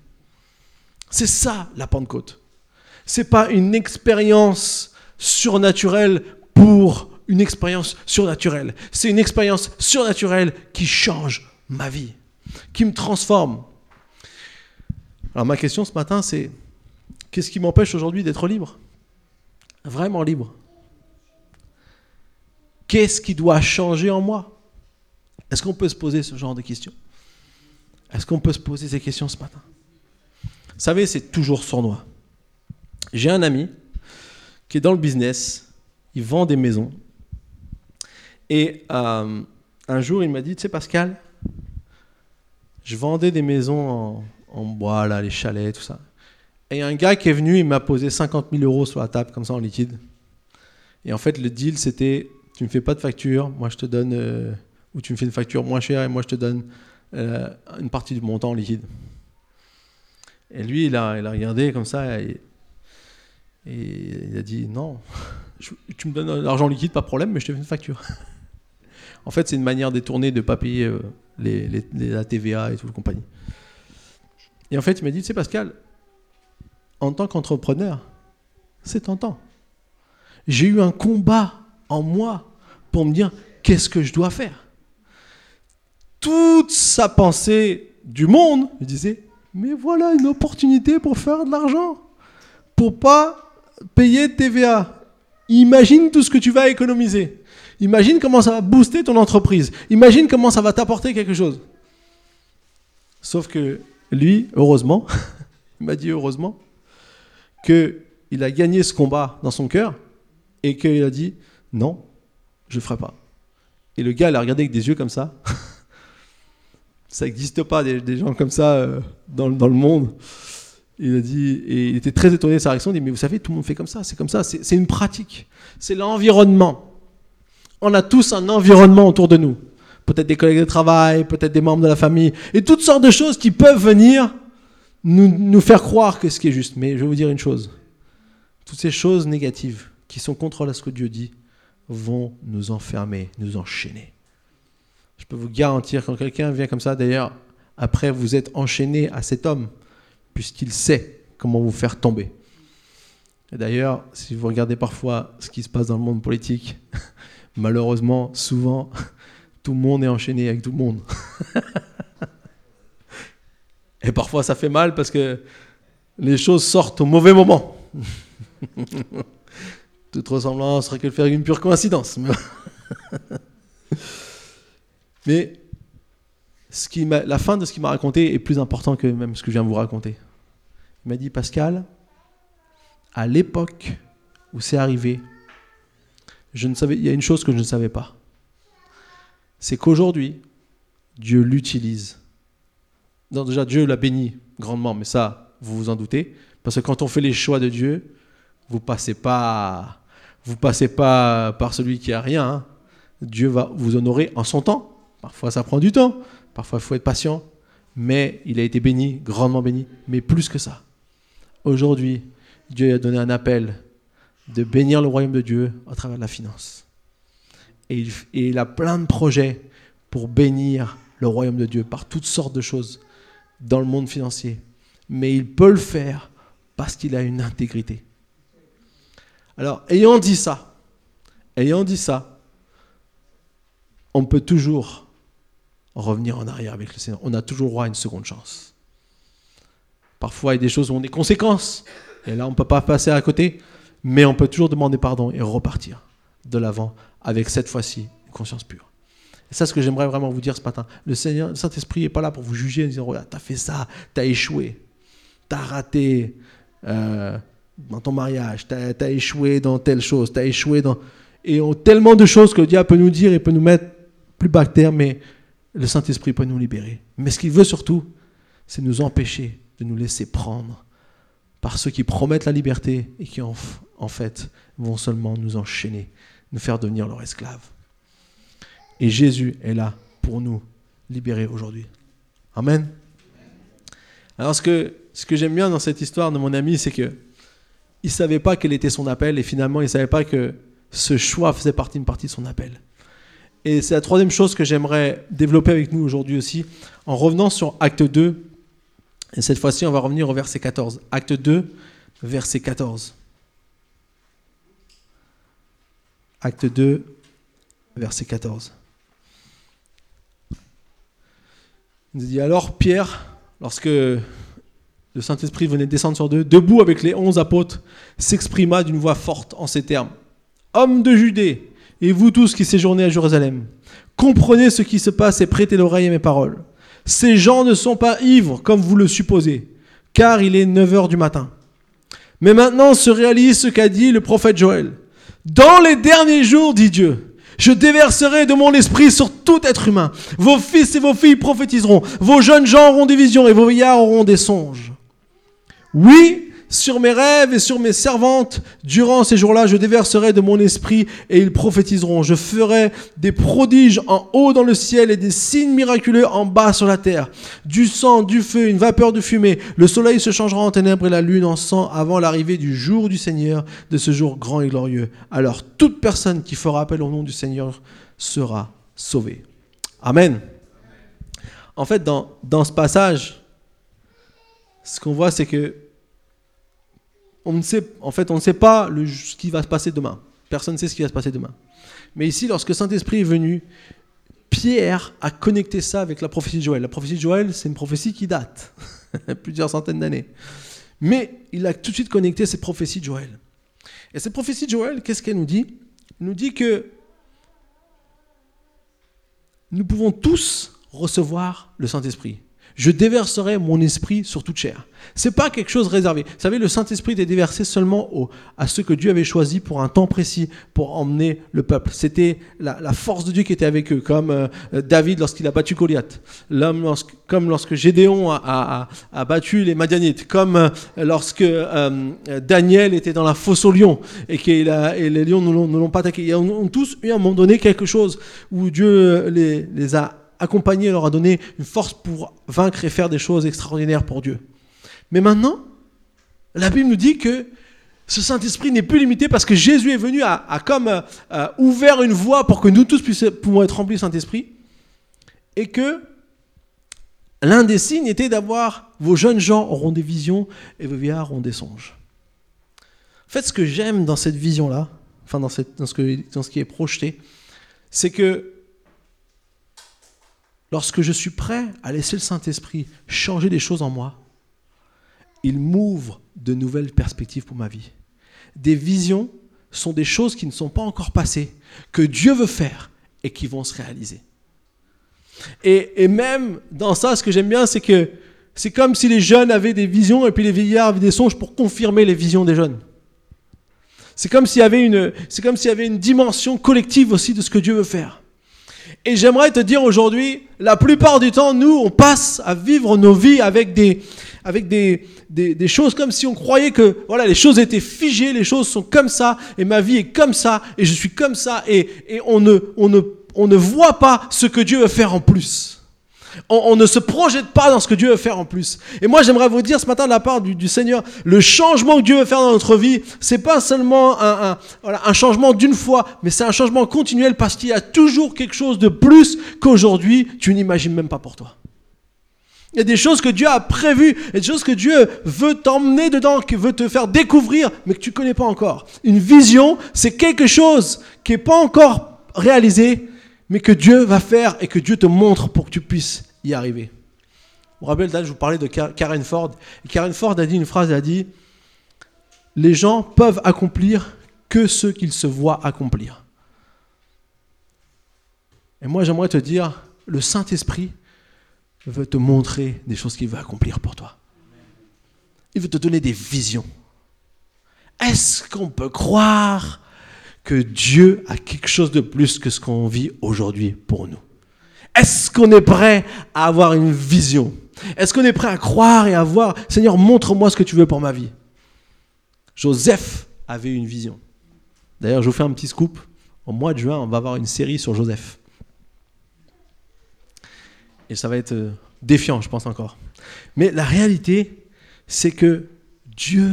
C'est ça la Pentecôte. C'est pas une expérience surnaturelle pour une expérience surnaturelle. C'est une expérience surnaturelle qui change ma vie qui me transforme. Alors ma question ce matin, c'est qu'est-ce qui m'empêche aujourd'hui d'être libre? Vraiment libre. Qu'est-ce qui doit changer en moi? Est-ce qu'on peut se poser ce genre de questions? Est-ce qu'on peut se poser ces questions ce matin? Savez, c'est toujours sournois. J'ai un ami qui est dans le business, il vend des maisons. Et euh, un jour, il m'a dit, tu sais Pascal, je vendais des maisons en, bois, là, les chalets, tout ça. Et il y a un gars qui est venu, il m'a posé 50 000 euros sur la table, comme ça, en liquide. Et en fait, le deal, c'était tu ne me fais pas de facture, moi je te donne, euh, ou tu me fais une facture moins chère et moi je te donne euh, une partie du montant en liquide. Et lui, il a, regardé comme ça et, il a dit non, tu me donnes l'argent liquide, pas de problème, mais je te fais une facture. en fait, c'est une manière détournée de ne pas payer euh, la TVA et tout le compagnie. Et en fait, il m'a dit, tu sais Pascal, en tant qu'entrepreneur, c'est tentant. J'ai eu un combat en moi pour me dire, qu'est-ce que je dois faire? Toute sa pensée du monde me disait, mais voilà une opportunité pour faire de l'argent, pour pas payer TVA. Imagine tout ce que tu vas économiser. Imagine comment ça va booster ton entreprise. Imagine comment ça va t'apporter quelque chose. Sauf que lui, heureusement, il m'a dit heureusement, qu'il a gagné ce combat dans son cœur et qu'il a dit non, je ne ferai pas. Et le gars l'a regardé avec des yeux comme ça. ça n'existe pas des, gens comme ça euh, dans, le monde. Il a dit, et il était très étonné de sa réaction. Il dit mais vous savez, tout le monde fait comme ça, c'est comme ça, c'est une pratique, c'est l'environnement on a tous un environnement autour de nous. Peut-être des collègues de travail, peut-être des membres de la famille, et toutes sortes de choses qui peuvent venir nous, faire croire que ce qui est juste. Mais je vais vous dire une chose. Toutes ces choses négatives qui sont contre ce que Dieu dit vont nous enfermer, nous enchaîner. Je peux vous garantir, quand quelqu'un vient comme ça, d'ailleurs, après vous êtes enchaîné à cet homme, puisqu'il sait comment vous faire tomber. Et d'ailleurs, si vous regardez parfois ce qui se passe dans le monde politique, malheureusement, souvent, tout le monde est enchaîné avec tout le monde. Et parfois ça fait mal parce que les choses sortent au mauvais moment. Toute ressemblance serait que faire une pure coïncidence. Mais, la fin de ce qu'il m'a raconté est plus important que même ce que je viens de vous raconter. Il m'a dit, Pascal, à l'époque où c'est arrivé, je ne savais, il y a une chose que je ne savais pas. C'est qu'aujourd'hui, Dieu l'utilise. Déjà, Dieu l'a béni grandement, mais ça, vous vous en doutez. Parce que quand on fait les choix de Dieu, vous passez pas, passez pas par celui qui a rien. Hein. Dieu va vous honorer en son temps. Parfois, ça prend du temps. Parfois, il faut être patient. Mais il a été béni, grandement béni. Mais plus que ça. Aujourd'hui, Dieu a donné un appel de bénir le royaume de Dieu à travers la finance. Et il, a plein de projets pour bénir le royaume de Dieu par toutes sortes de choses dans le monde financier. Mais il peut le faire parce qu'il a une intégrité. Alors, ayant dit ça, ayant dit ça, on peut toujours revenir en arrière avec le Seigneur. On a toujours droit à une seconde chance. Parfois, il y a des choses où on des conséquences. Et là, on ne peut pas passer à côté. Mais on peut toujours demander pardon et repartir de l'avant avec cette fois-ci une conscience pure. Et ça, ce que j'aimerais vraiment vous dire ce matin. Le Seigneur, le Saint-Esprit n'est pas là pour vous juger en disant oh, T'as fait ça, t'as échoué, t'as raté euh, dans ton mariage, t'as as échoué dans telle chose, t'as échoué dans. Et on, tellement de choses que le diable peut nous dire et peut nous mettre plus bas terre, mais le Saint-Esprit peut nous libérer. Mais ce qu'il veut surtout, c'est nous empêcher de nous laisser prendre par ceux qui promettent la liberté et qui en, fait vont seulement nous enchaîner, nous faire devenir leurs esclaves. Et Jésus est là pour nous libérer aujourd'hui. Amen. Alors ce que, ce que j'aime bien dans cette histoire de mon ami, c'est que il savait pas quel était son appel et finalement il savait pas que ce choix faisait partie d'une partie de son appel. Et c'est la troisième chose que j'aimerais développer avec nous aujourd'hui aussi, en revenant sur Acte 2. Et cette fois-ci, on va revenir au verset 14. Acte 2, verset 14. Acte 2, verset 14. Il nous dit alors Pierre, lorsque le Saint-Esprit venait descendre sur eux, debout avec les onze apôtres, s'exprima d'une voix forte en ces termes Hommes de Judée, et vous tous qui séjournez à Jérusalem, comprenez ce qui se passe et prêtez l'oreille à mes paroles. Ces gens ne sont pas ivres comme vous le supposez, car il est 9 heures du matin. Mais maintenant se réalise ce qu'a dit le prophète Joël. Dans les derniers jours, dit Dieu, je déverserai de mon esprit sur tout être humain. Vos fils et vos filles prophétiseront. Vos jeunes gens auront des visions et vos vieillards auront des songes. Oui, sur mes rêves et sur mes servantes, durant ces jours-là, je déverserai de mon esprit et ils prophétiseront. Je ferai des prodiges en haut dans le ciel et des signes miraculeux en bas sur la terre. Du sang, du feu, une vapeur de fumée. Le soleil se changera en ténèbres et la lune en sang avant l'arrivée du jour du Seigneur, de ce jour grand et glorieux. Alors toute personne qui fera appel au nom du Seigneur sera sauvée. Amen. En fait, dans, dans ce passage, ce qu'on voit, c'est que on ne sait, en fait, on ne sait pas ce qui va se passer demain. Personne ne sait ce qui va se passer demain. Mais ici, lorsque Saint-Esprit est venu, Pierre a connecté ça avec la prophétie de Joël. La prophétie de Joël, c'est une prophétie qui date, plusieurs centaines d'années. Mais il a tout de suite connecté cette prophétie de Joël. Et cette prophétie de Joël, qu'est-ce qu'elle nous dit? Elle nous dit que nous pouvons tous recevoir le Saint-Esprit je déverserai mon esprit sur toute chair. C'est pas quelque chose réservé. Vous savez, le Saint-Esprit était déversé seulement à ceux que Dieu avait choisis pour un temps précis pour emmener le peuple. C'était la, force de Dieu qui était avec eux, comme euh, David lorsqu'il a battu Goliath, comme lorsque Gédéon a, battu les Madianites, comme euh, lorsque euh, Daniel était dans la fosse aux lions et, et les lions ne l'ont pas attaqué. Ils ont, tous eu à un moment donné quelque chose où Dieu les, les a accompagné, leur a donné une force pour vaincre et faire des choses extraordinaires pour Dieu. Mais maintenant, la Bible nous dit que ce Saint-Esprit n'est plus limité parce que Jésus est venu à, comme euh, ouvert une voie pour que nous tous puissions être remplis du Saint-Esprit et que l'un des signes était d'avoir vos jeunes gens auront des visions et vos vieillards auront des songes. En fait, ce que j'aime dans cette vision-là, enfin dans ce qui est projeté, c'est que lorsque je suis prêt à laisser le Saint-Esprit changer des choses en moi, il m'ouvre de nouvelles perspectives pour ma vie. Des visions sont des choses qui ne sont pas encore passées, que Dieu veut faire et qui vont se réaliser. Et, même dans ça, ce que j'aime bien, c'est que c'est comme si les jeunes avaient des visions et puis les vieillards avaient des songes pour confirmer les visions des jeunes. C'est comme s'il y avait une, c'est comme s'il y avait une dimension collective aussi de ce que Dieu veut faire. Et j'aimerais te dire aujourd'hui, la plupart du temps, nous, on passe à vivre nos vies avec des, avec des, des, choses comme si on croyait que voilà les choses étaient figées, les choses sont comme ça, et ma vie est comme ça, et je suis comme ça, et, et on, ne, on, ne, on ne voit pas ce que Dieu veut faire en plus. On, ne se projette pas dans ce que Dieu veut faire en plus. Et moi, j'aimerais vous dire ce matin de la part du, Seigneur, le changement que Dieu veut faire dans notre vie, c'est pas seulement un, un, changement d'une fois, mais c'est un changement continuel parce qu'il y a toujours quelque chose de plus qu'aujourd'hui tu n'imagines même pas pour toi. Il y a des choses que Dieu a prévues, il y a des choses que Dieu veut t'emmener dedans, qui veut te faire découvrir, mais que tu ne connais pas encore. Une vision, c'est quelque chose qui n'est pas encore réalisé, mais que Dieu va faire et que Dieu te montre pour que tu puisses y arriver. Vous vous rappelez, je vous parlais de Karen Ford. Et Karen Ford a dit une phrase, elle a dit, les gens peuvent accomplir que ce qu'ils se voient accomplir. Et moi, j'aimerais te dire, le Saint-Esprit veut te montrer des choses qu'il veut accomplir pour toi. Il veut te donner des visions. Est-ce qu'on peut croire Dieu a quelque chose de plus que ce qu'on vit aujourd'hui pour nous Est-ce qu'on est prêt à avoir une vision? Est-ce qu'on est prêt à croire et à voir, Seigneur, montre-moi ce que tu veux pour ma vie? Joseph avait une vision. D'ailleurs, je vous fais un petit scoop. Au mois de juin, on va avoir une série sur Joseph. Et ça va être euh, défiant, je pense encore. Mais la réalité, c'est que Dieu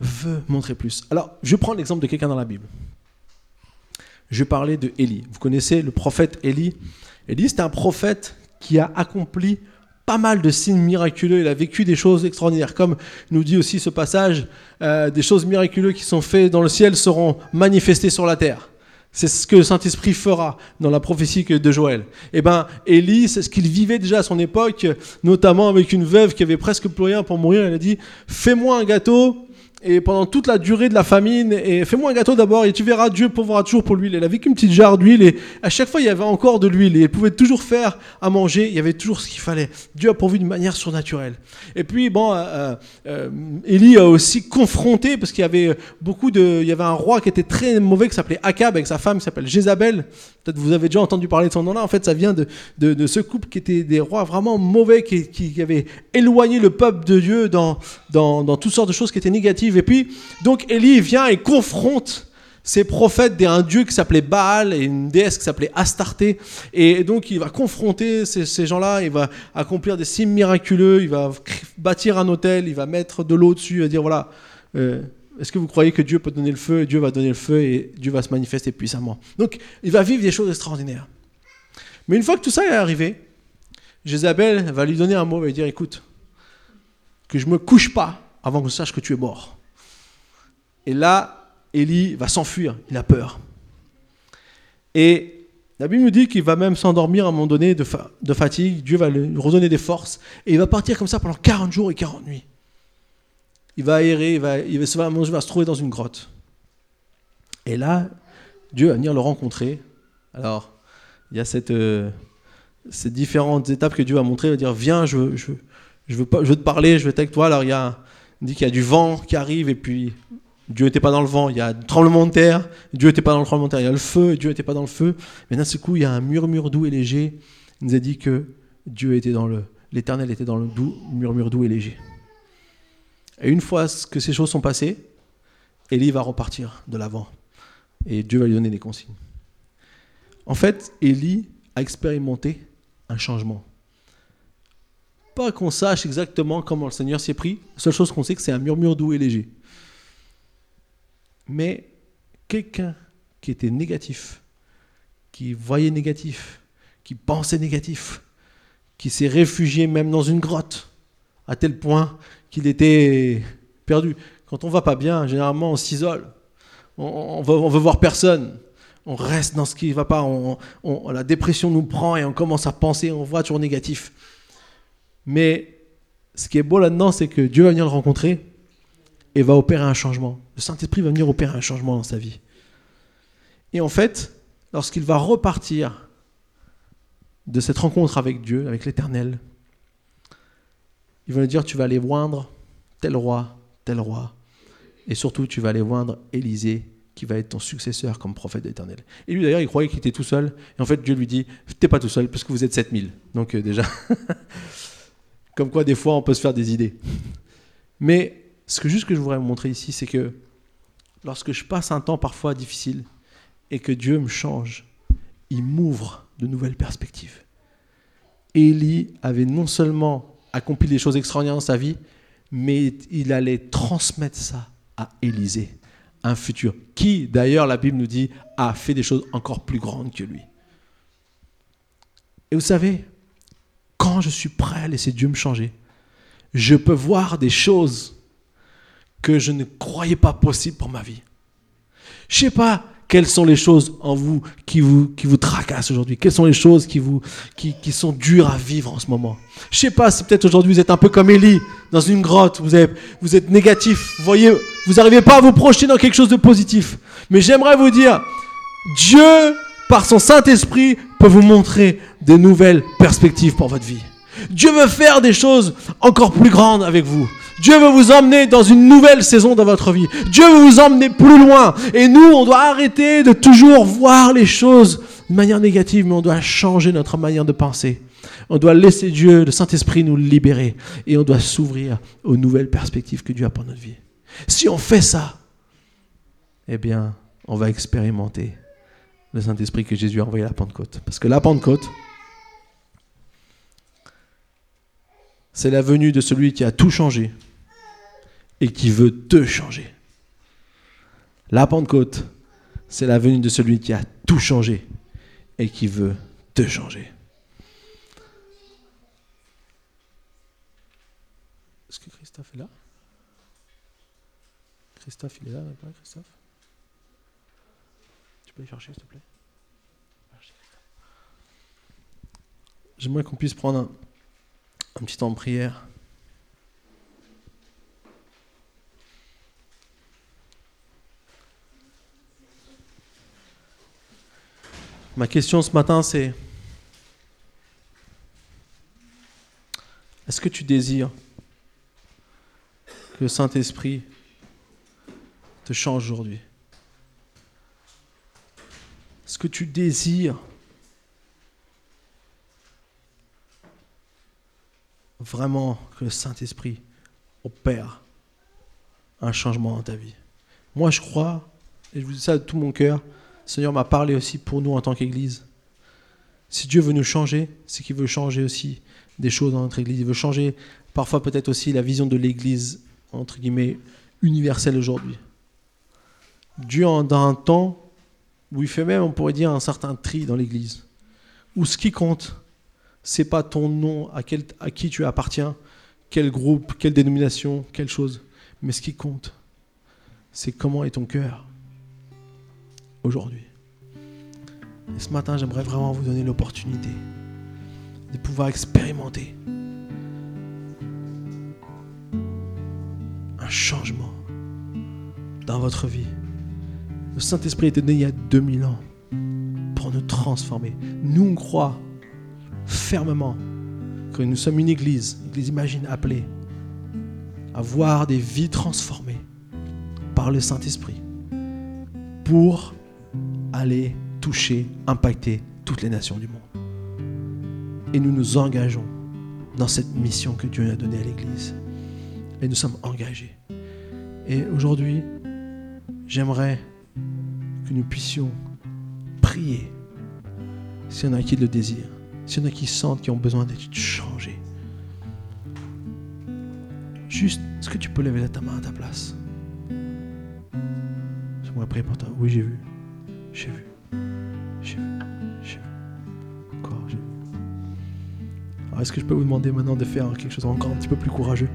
veut montrer plus. Alors, je prends l'exemple de quelqu'un dans la Bible. Je parlais de Élie. Vous connaissez le prophète Élie? Élie, c'est un prophète qui a accompli pas mal de signes miraculeux. Il a vécu des choses extraordinaires. Comme nous dit aussi ce passage, euh, des choses miraculeuses qui sont faites dans le ciel seront manifestées sur la terre. C'est ce que le Saint-Esprit fera dans la prophétie de Joël. Eh bien, Élie, c'est ce qu'il vivait déjà à son époque, notamment avec une veuve qui avait presque plus rien pour mourir. Elle a dit Fais-moi un gâteau et pendant toute la durée de la famine, et fais-moi un gâteau d'abord, et tu verras, Dieu pourra toujours pour l'huile. Elle avait qu'une petite jarre d'huile, et à chaque fois, il y avait encore de l'huile, et elle pouvait toujours faire à manger, il y avait toujours ce qu'il fallait. Dieu a pourvu d'une manière surnaturelle. Et puis, bon, euh, euh, euh Élie a aussi confronté, parce qu'il y avait beaucoup de... Il y avait un roi qui était très mauvais, qui s'appelait Akab, avec sa femme qui s'appelle Jézabel. Peut-être vous avez déjà entendu parler de son nom-là. En fait, ça vient de, de, ce couple qui était des rois vraiment mauvais, qui, qui, avaient éloigné le peuple de Dieu dans, dans, dans toutes sortes de choses qui étaient négatives et puis, donc, Élie vient et confronte ces prophètes d'un dieu qui s'appelait Baal et une déesse qui s'appelait Astarté. Et donc, il va confronter ces, gens-là, il va accomplir des signes miraculeux, il va bâtir un hôtel, il va mettre de l'eau dessus, il va dire voilà, euh, est-ce que vous croyez que Dieu peut donner le feu et Dieu va donner le feu et Dieu va se manifester puissamment? Donc, il va vivre des choses extraordinaires. Mais une fois que tout ça est arrivé, Jézabel va lui donner un mot, va lui dire écoute, que je me couche pas avant que je sache que tu es mort. Et là, Élie va s'enfuir, il a peur. Et la Bible nous dit qu'il va même s'endormir à un moment donné de, fatigue, Dieu va lui redonner des forces, et il va partir comme ça pendant 40 jours et 40 nuits. Il va aérer, il va, il va, se trouver dans une grotte. Et là, Dieu va venir le rencontrer. Alors, il y a cette, euh, ces différentes étapes que Dieu va montrer. Il va dire Viens, je, je, je, veux, pas, je veux te parler, je veux être avec toi. Alors, a, il dit qu'il y a du vent qui arrive, et puis Dieu n'était pas dans le vent, il y a un tremblement de terre, Dieu n'était pas dans le tremblement de terre, il y a le feu, Dieu n'était pas dans le feu. Mais d'un seul coup, il y a un murmure doux et léger. Il nous a dit que Dieu était dans le, l'Éternel était dans le doux, murmure doux et léger. Et une fois que ces choses sont passées, Élie va repartir de l'avant. Et Dieu va lui donner des consignes. En fait, Élie a expérimenté un changement. Pas qu'on sache exactement comment le Seigneur s'y est pris. La seule chose qu'on sait, c'est que c'est un murmure doux et léger. Mais quelqu'un qui était négatif, qui voyait négatif, qui pensait négatif, qui s'est réfugié même dans une grotte, à tel point qu'il était perdu. Quand on va pas bien, généralement on s'isole, on, veut, veut voir personne, on reste dans ce qui ne va pas, on, la dépression nous prend et on commence à penser, on voit toujours négatif. Mais ce qui est beau là-dedans, c'est que Dieu va venir le rencontrer et va opérer un changement. Le Saint-Esprit va venir opérer un changement dans sa vie. Et en fait, lorsqu'il va repartir de cette rencontre avec Dieu, avec l'Éternel, il va lui dire, tu vas aller moindre tel roi, tel roi. Et surtout, tu vas aller moindre Élisée, qui va être ton successeur comme prophète éternel. Et lui d'ailleurs, il croyait qu'il était tout seul. Et en fait, Dieu lui dit, t'es pas tout seul, parce que vous êtes 7000. Donc euh, déjà, comme quoi des fois, on peut se faire des idées. Mais ce que juste que je voudrais vous montrer ici, c'est que lorsque je passe un temps parfois difficile et que Dieu me change, il m'ouvre de nouvelles perspectives. Élie avait non seulement accompli des choses extraordinaires dans sa vie, mais il allait transmettre ça à Élisée un futur, qui d'ailleurs, la Bible nous dit, a fait des choses encore plus grandes que lui. Et vous savez, quand je suis prêt à laisser Dieu me changer, je peux voir des choses que je ne croyais pas possibles pour ma vie. Je sais pas, quelles sont les choses en vous qui vous, qui vous tracassent aujourd'hui Quelles sont les choses qui, vous, qui, qui sont dures à vivre en ce moment Je sais pas si peut-être aujourd'hui vous êtes un peu comme Élie, dans une grotte, vous, vous êtes négatif, vous voyez, vous n'arrivez pas à vous projeter dans quelque chose de positif. Mais j'aimerais vous dire, Dieu, par son Saint-Esprit, peut vous montrer de nouvelles perspectives pour votre vie. Dieu veut faire des choses encore plus grandes avec vous. Dieu veut vous emmener dans une nouvelle saison dans votre vie. Dieu veut vous emmener plus loin. Et nous, on doit arrêter de toujours voir les choses de manière négative, mais on doit changer notre manière de penser. On doit laisser Dieu, le Saint-Esprit, nous libérer. Et on doit s'ouvrir aux nouvelles perspectives que Dieu a pour notre vie. Si on fait ça, eh bien, on va expérimenter le Saint-Esprit que Jésus a envoyé à la Pentecôte. Parce que la Pentecôte, c'est la venue de celui qui a tout changé et qui veut te changer. La Pentecôte, c'est la venue de celui qui a tout changé et qui veut te changer. Est-ce que Christophe est là? Christophe, il est là, Christophe? Tu peux aller chercher, s'il te plaît? J'aimerais qu'on puisse prendre un, un petit temps de prière. Ma question ce matin, c'est est-ce que tu désires que le Saint-Esprit te change aujourd'hui? Est-ce que tu désires vraiment que le Saint-Esprit opère un changement dans ta vie. Moi, je crois, et je vous dis ça de tout mon cœur, le Seigneur m'a parlé aussi pour nous en tant qu'Église. Si Dieu veut nous changer, c'est qu'il veut changer aussi des choses dans notre Église. Il veut changer parfois peut-être aussi la vision de l'Église, entre guillemets, universelle aujourd'hui. Dieu, dans un temps où il fait même, on pourrait dire, un certain tri dans l'Église, où ce qui compte, c'est pas ton nom, à, qui tu appartiens, quel groupe, quelle dénomination, quelle chose. Mais ce qui compte, c'est comment est ton cœur aujourd'hui. Et ce matin, j'aimerais vraiment vous donner l'opportunité de pouvoir expérimenter un changement dans votre vie. Le Saint-Esprit était né il y a 2000 ans pour nous transformer. Nous, on croit fermement que nous sommes une église, église imagine appelée à voir des vies transformées par le Saint-Esprit pour aller toucher, impacter toutes les nations du monde. Et nous nous engageons dans cette mission que Dieu a donnée à l'Église. Et nous sommes engagés. Et aujourd'hui, j'aimerais que nous puissions prier, s'il y en a qui le désirent, s'il y en a qui sentent qui ont besoin d'être changés. Juste, est-ce que tu peux lever ta main à ta place? J'aimerais prier pour toi. Oui, j'ai vu. J'ai vu. J'ai vu. J'ai vu. Encore, j'ai vu. Alors, est-ce que je peux vous demander maintenant de faire quelque chose encore un petit peu plus courageux?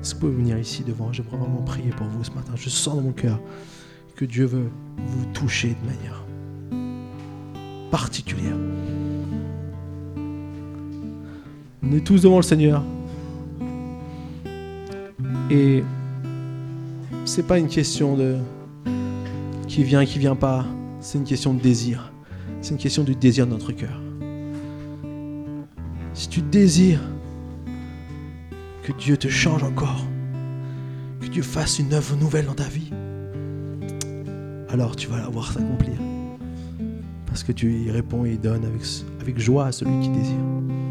Est-ce que vous pouvez venir ici devant? J'aimerais vraiment prier pour vous ce matin. Je sens dans mon cœur que Dieu veut vous toucher de manière particulière. On est tous devant le Seigneur. Et c'est pas une question de qui vient, qui vient pas. C'est une question de désir. C'est une question du désir de notre cœur. Si tu désires que Dieu te change encore, que Dieu fasse une œuvre nouvelle dans ta vie, alors tu vas la voir s'accomplir. Parce que tu y réponds et y donnes avec, avec joie à celui qui désire.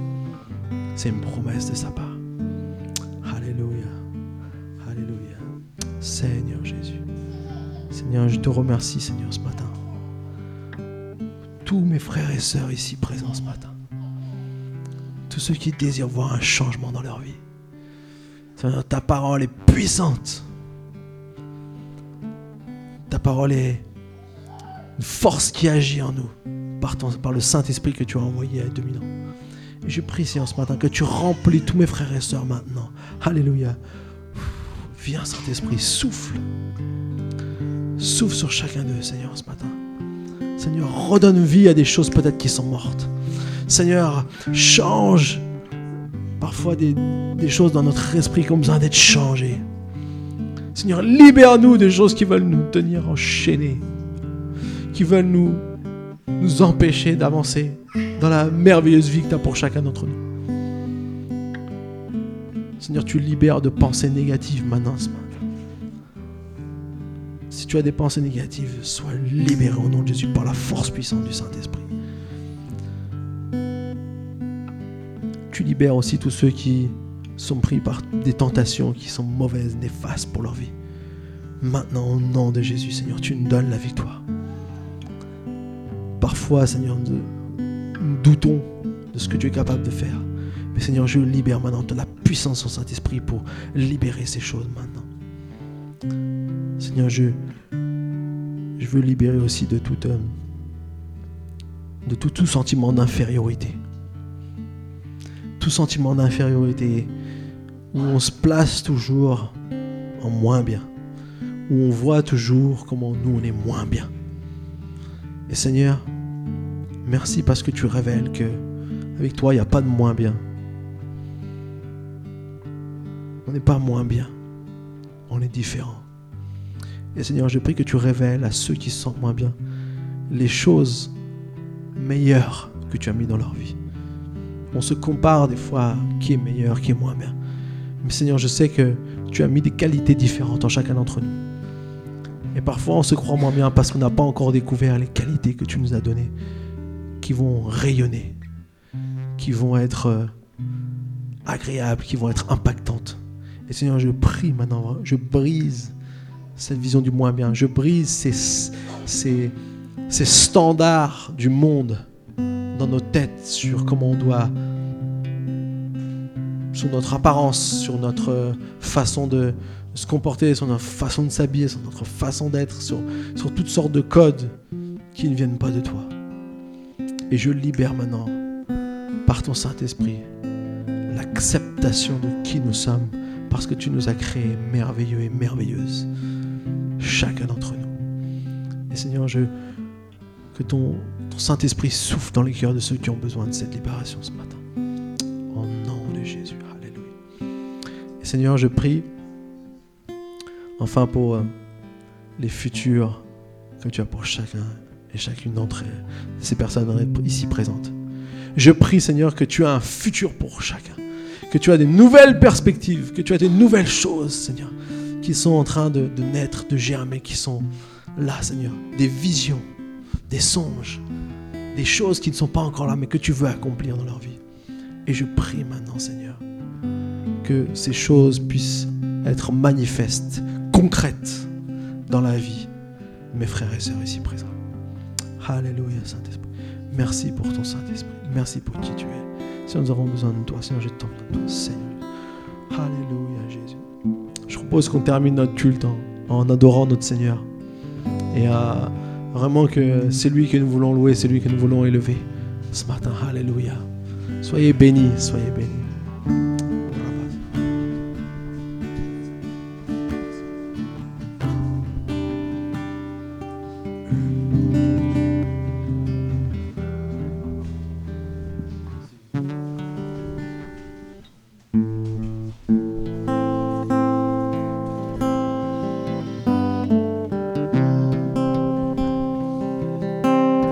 C'est une promesse de sa part. Alléluia. Alléluia. Seigneur Jésus. Seigneur, je te remercie, Seigneur, ce matin. Tous mes frères et sœurs ici présents ce matin. Tous ceux qui désirent voir un changement dans leur vie. Seigneur, ta parole est puissante. Ta parole est une force qui agit en nous par, par le Saint-Esprit que tu as envoyé a 2000 ans. Je prie, Seigneur, ce matin, que tu remplis tous mes frères et sœurs maintenant. Alléluia. Viens, Saint-Esprit, souffle. Souffle sur chacun d'eux, Seigneur, ce matin. Seigneur, redonne vie à des choses peut-être qui sont mortes. Seigneur, change parfois des, des choses dans notre esprit qui ont besoin d'être changées. Seigneur, libère-nous des choses qui veulent nous tenir enchaînés, qui veulent nous, nous empêcher d'avancer dans la merveilleuse vie que tu as pour chacun d'entre nous. Seigneur, tu libères de pensées négatives maintenant ce matin. Si tu as des pensées négatives, sois libéré au nom de Jésus par la force puissante du Saint-Esprit. Tu libères aussi tous ceux qui sont pris par des tentations qui sont mauvaises, néfastes pour leur vie. Maintenant, au nom de Jésus, Seigneur, tu nous donnes la victoire. Parfois, Seigneur, nous doutons de ce que tu es capable de faire. Mais Seigneur, je libère maintenant de la puissance au Saint-Esprit pour libérer ces choses maintenant. Seigneur, je, je veux libérer aussi de tout, euh, de tout, tout sentiment d'infériorité. Tout sentiment d'infériorité où on se place toujours en moins bien. Où on voit toujours comment nous on est moins bien. Et Seigneur, merci parce que tu révèles que avec toi il n'y a pas de moins bien. On n'est pas moins bien. On est différent. Et Seigneur, je prie que tu révèles à ceux qui se sentent moins bien les choses meilleures que tu as mis dans leur vie. On se compare des fois qui est meilleur, qui est moins bien. Mais Seigneur, je sais que tu as mis des qualités différentes en chacun d'entre nous. Et parfois, on se croit moins bien parce qu'on n'a pas encore découvert les qualités que tu nous as données, qui vont rayonner, qui vont être euh, agréables, qui vont être impactantes. Et Seigneur, je prie maintenant, je brise cette vision du moins bien, je brise ces, ces, ces standards du monde dans nos têtes sur comment on doit sur notre apparence, sur notre façon de se comporter, sur notre façon de s'habiller, sur notre façon d'être, sur, sur toutes sortes de codes qui ne viennent pas de toi. Et je libère maintenant, par ton Saint-Esprit, l'acceptation de qui nous sommes, parce que tu nous as créés merveilleux et merveilleuses, chacun d'entre nous. Et Seigneur, que ton, Saint-Esprit souffle dans les cœurs de ceux qui ont besoin de cette libération ce matin. Au nom de Jésus. Seigneur, je prie enfin pour euh, les futurs que tu as pour chacun et chacune d'entre ces personnes ici présentes. Je prie, Seigneur, que tu as un futur pour chacun, que tu as des nouvelles perspectives, que tu as des nouvelles choses, Seigneur, qui sont en train de, de naître, de germer, qui sont là, Seigneur, des visions, des songes, des choses qui ne sont pas encore là, mais que tu veux accomplir dans leur vie. Et je prie maintenant, Seigneur, que ces choses puissent être manifestes, concrètes dans la vie de mes frères et sœurs ici présents. Alléluia, Saint-Esprit. Merci pour ton Saint-Esprit. Merci pour qui tu es. Si nous avons besoin de toi, Seigneur, je t'en de toi, Seigneur. Alléluia, Jésus. Je propose qu'on termine notre culte en, adorant notre Seigneur. Et à, vraiment que c'est lui que nous voulons louer, c'est lui que nous voulons élever ce matin. Alléluia. Soyez bénis, soyez bénis.